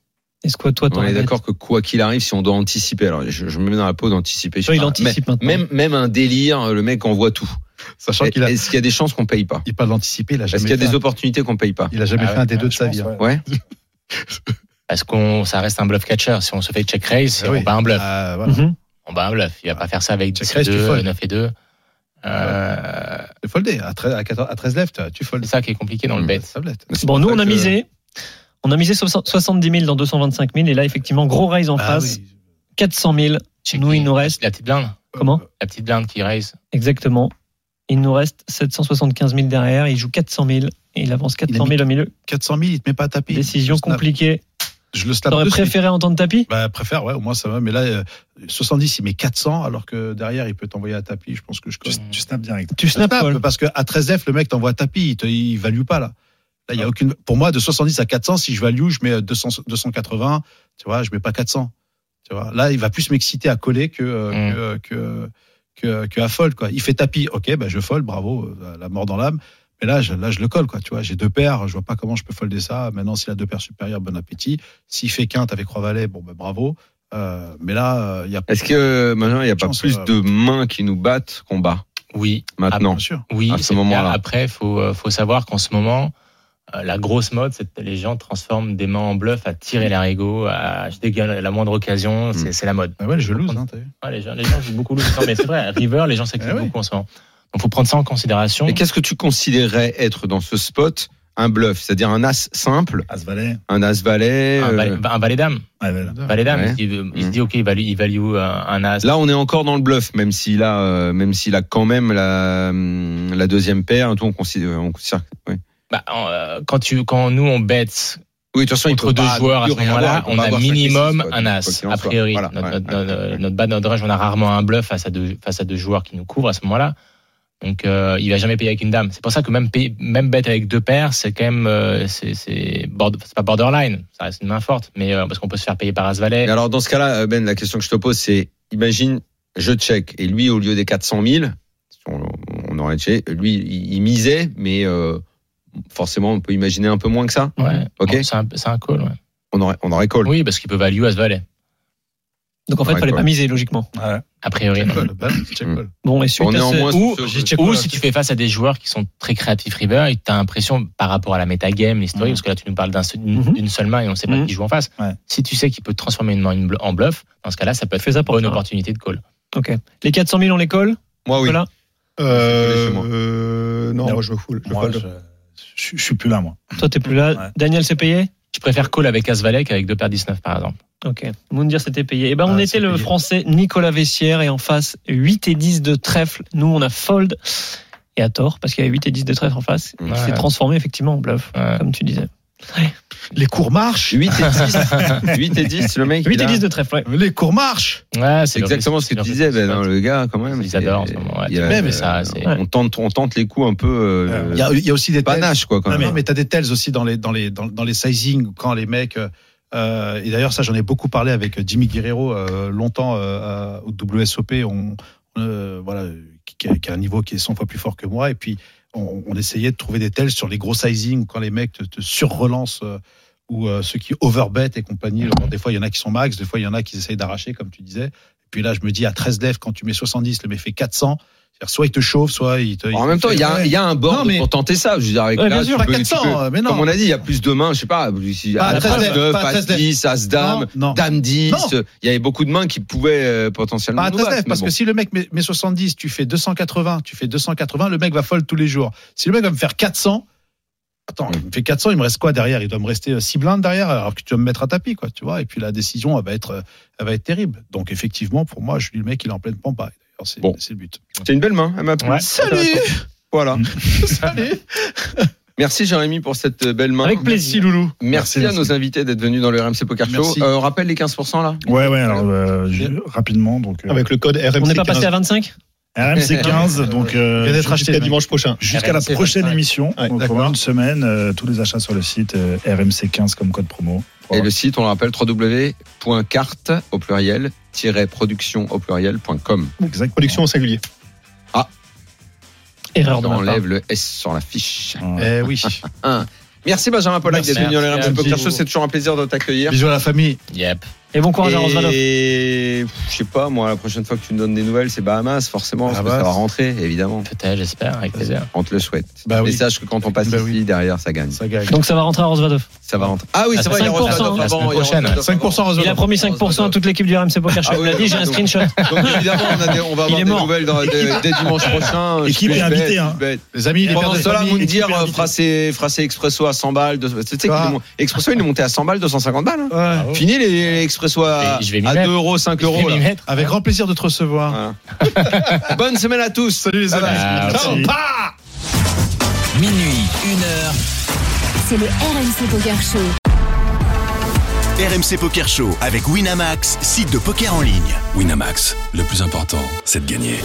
est-ce que toi, On est d'accord que quoi qu'il arrive, si on doit anticiper, alors je, je me mets dans la peau d'anticiper. il anticipe maintenant. Même, même un délire, le mec envoie tout. Sachant qu'il a, Est-ce qu'il y a des chances qu'on paye pas il parle d'anticiper, il a Est-ce jamais qu'il y a des un- opportunités qu'on paye pas il a jamais Ah fait ouais, un des deux de sa vie. hein. ouais. Parce qu'on, ça reste un bluff catcher. Si on se fait check raise, Ah on oui. bat un bluff. Ah, voilà. Mhm. On bat un bluff. Il va pas faire ça avec Check 10 et raise, tu 2, folds. 9 et 2. Euh, Tu foldé à 13, à 14 à 13 left, tu foldes. c'est ça qui est compliqué dans le Mm. bet. Bon, nous, on a que- misé. On a misé 70 000 dans 225 000. Et là, effectivement, gros raise en Ah face. oui. 400 000. Chez Nous, il nous reste. La petite blinde. Comment La petite blinde qui raise. Exactement. Il nous reste 775 000 derrière. Il joue 400 000. Et il avance 400 000 au milieu. 400 000, il te met pas à tapis. Décision compliquée. Je le snap T'aurais préféré entendre tapis? Bah, préfère, ouais, au moins ça va. Mais là, euh, 70, il met 400, alors que derrière, il peut t'envoyer à tapis. Je pense que je Tu, connais. tu snaps direct. Tu snaps, snap, parce qu'à 13F, le mec t'envoie à tapis, il, te, il value pas là. Là, il y a aucune. Pour moi, de 70 à 400, si je value, je mets 200, 280. Tu vois, je mets pas 400. Tu vois, là, il va plus m'exciter à coller que euh, Mm. que, que que que à fold quoi. Il fait tapis, ok, bah je fold, bravo, euh, la mort dans l'âme. Mais là, je, là, je le colle quoi. Tu vois, j'ai deux paires, je vois pas comment je peux folder ça. Maintenant, s'il a deux paires supérieures, bon appétit. S'il fait quinte avec Roi Valet, bon, bah, bravo. Euh, mais là, euh, il y a Est-ce que maintenant il n'y a pas plus de mains qui nous battent qu'on bat Oui. maintenant bien sûr. Oui, À ce moment-là. Après, faut faut savoir qu'en ce moment, euh, la grosse mode, c'est que les gens transforment des mains en bluff à tirer l'arigot, à dès qu'il y a la moindre occasion, c'est c'est la mode. Ah ouais, je lose, hein, t'as vu. Ouais, les gens, les gens jouent beaucoup le Non, mais c'est vrai. River, les gens s'activent Eh oui. beaucoup en ce moment. Donc, faut prendre ça en considération. Mais qu'est-ce que tu considérerais être dans ce spot un bluff? C'est-à-dire un as simple, As valet. un as valet. Un, euh, valet- un valet dame. Ouais, voilà. Valet dame. Ouais. Il, il se Mhm. dit, OK, il value, il value un, un as. Là, on est encore dans le bluff, même s'il a, euh, même s'il a quand même la, hum, la deuxième paire. Tout, on considère. On considère oui. Bah, en, euh, quand tu, quand nous, on bet Oui, de toute façon, il entre deux joueurs à ce moment-là, on pas a minimum un as. A priori, Voilà, notre, ouais, notre, ouais, notre, ouais. notre bas, notre range, on a rarement un bluff face à deux, face à deux joueurs qui nous couvrent à ce moment-là. Donc, euh, il va jamais payer avec une dame. C'est pour ça que même, même bet avec deux paires, c'est quand même, euh, c'est, pas borderline. Ça reste une main forte, mais euh, parce qu'on peut se faire payer par as valet. Mais alors, dans ce cas-là, Ben, la question que je te pose, c'est imagine, je check, et lui, au lieu des 400 000, on, on aurait checké, lui, il, il misait, mais euh, forcément, on peut imaginer un peu moins que ça. Ouais. Ok. Bon, c'est un, un call, ouais. On aurait, on aurait call. Oui, parce qu'il peut value as valet. Donc en fait, il fallait pas miser, logiquement. A priori, non. Check call, check call. Bon, et suite On à ce- moins Ou, check call, si tu fais face à des joueurs qui sont très créatifs river et que tu as l'impression par rapport à la metagame, l'historique, Mhm. parce que là tu nous parles seul- d'une seule main et on ne sait pas Mhm. qui joue en face. Ouais. Si tu sais qu'il peut transformer une main une en bluff, dans ce cas-là, ça peut être Fais ça une pour bonne ça. opportunité de call. Ok. Les 400 000, on les colle Moi, oui. Voilà. Euh. Euh, non, Non. moi je veux full. Je Moi, fold. Je, suis plus là, moi. Toi, t'es plus là. Ouais. Daniel, c'est payé? Je préfère call avec as valet qu'avec deux paires 19 par exemple. Ok. Moundir, c'était payé. Eh ben, on Ah, était c'est le payé. français Nicolas Vessière et en face, 8 et 10 de trèfle. Nous, on a fold. Et à tort, parce qu'il y a 8 et 10 de trèfle en face. Il Ouais. s'est transformé effectivement en bluff, Ouais. comme tu disais. Les cours marchent. 8 et 10. 8 et 10, le mec. 8 il et a- 10 de trèfle, ouais. Les cours marchent. Ouais, C'est exactement ce que tu disais, Ben, hein, le gars, quand même. Ils adorent en ce moment, ouais. a- Mais, ça, on tente, on tente les coups un peu, euh, Il y a, il y a aussi des tels. panache, quoi, quand Non, même. mais, mais t'as des tels aussi dans les dans les dans, dans les sizing quand les mecs euh, et d'ailleurs ça j'en ai beaucoup parlé avec Jimmy Guerrero euh, longtemps euh, à- au WSOP on euh, voilà qui, qui a un niveau qui est 100 fois plus fort que moi et puis on, on essayait de trouver des tels sur les gros sizing quand les mecs te, te surrelancent euh, ou euh, ceux qui overbet et compagnie. Des fois il y en a qui sont max des fois il y en a qui essayent d'arracher comme tu disais. Et puis là je me dis à 13 def quand tu mets 70 le mec fait 400 c'est-à-dire, soit il te chauffe soit il te En même te temps, il y a, un- il y a un board Non, mais- pour tenter ça. Je veux dire, avec Ouais, là, bien sûr, tu à peux- tu 400, peux- mais non. Comme on a dit, il y a plus de mains, je sais pas, si- Pas As 13 9, pas à As 13 def. 10, As dame, non. Dame 10. Non. Il y avait beaucoup de mains qui pouvaient euh, potentiellement Pas à nous 13 battre, F, parce mais que si le mec met, met 70, tu fais 280, tu fais 280, le mec va fold tous les jours. Si le mec va me faire 400, attends, il me fait 400, il me reste quoi derrière? Il doit me rester 6 blindes derrière, alors que tu vas me mettre à tapis, quoi, tu vois. Et puis la décision, elle va être, elle va être terrible. Donc effectivement, pour moi, je dis le mec, il est en pleine pampa. C'est Bon. c'est le but. C'est une belle main, elle m'a plu. Ouais. Salut Voilà. Salut Merci Jérémy pour cette euh, belle main. Avec plaisir, Loulou. Merci, Merci, à nos invités d'être venus dans le RMC Poker Show. Merci. Euh, on rappelle les 15% là? Ouais, ouais, alors, euh, rapidement, donc. euh, Avec le code RMC. On n'est pas passé 15. à 25 RMC 15, donc. euh, jusqu'à dimanche prochain. Jusqu'à la prochaine 25. émission. Ouais, donc, pendant une semaine, euh, tous les achats sur le site euh, RMC 15 comme code promo. Et le site, on le rappelle, www.carte au pluriel, production au pluriel.com. Exact. Production au singulier. Erreur On de enlève le S sur la fiche. Eh oui. Merci Benjamin Pollack d'être venu dans le Merci RMC Poker. Show. C'est toujours un plaisir de t'accueillir. Bisous à la famille. Yep. Et bon courage à Rosvalov. Et je sais pas, moi, la prochaine fois que tu me donnes des nouvelles, c'est Bahamas, forcément, parce que Bahamas. ça va rentrer, évidemment. Peut-être, j'espère, avec plaisir. On te le souhaite. Bah oui. Mais sache que quand on passe Bah ici, oui. derrière, ça gagne. Ça gagne. Donc ça va rentrer à Rosvadov. Ça va rentrer. Ah oui, Ah, c'est vrai, il y a 5%, Rosvadov la avant, semaine il a prochaine. Rosvadov 5% avant. Il a promis 5% à toute l'équipe du RMC Poker Show. Ah Il oui, dit, j'ai un screenshot. Donc évidemment, on, a des- on va avoir des nouvelles dans- dès, dès dimanche prochain. Équipe Je est invitée, hein. Les amis, les Pendant cela, Moundir fera ses, expresso à 100 balles. Tu sais Ah. Expresso, il est monté à 100 balles, 250 balles. hein. Fini les, les expresso soit je vais à 2 mettre. euros, 5 Je vais euros. Avec grand plaisir de te recevoir. Bonne semaine à tous. Salut les amis. Ah, Minuit, une heure. C'est le RMC Poker Show. RMC Poker Show avec Winamax, site de poker en ligne. Winamax, le plus important, c'est de gagner.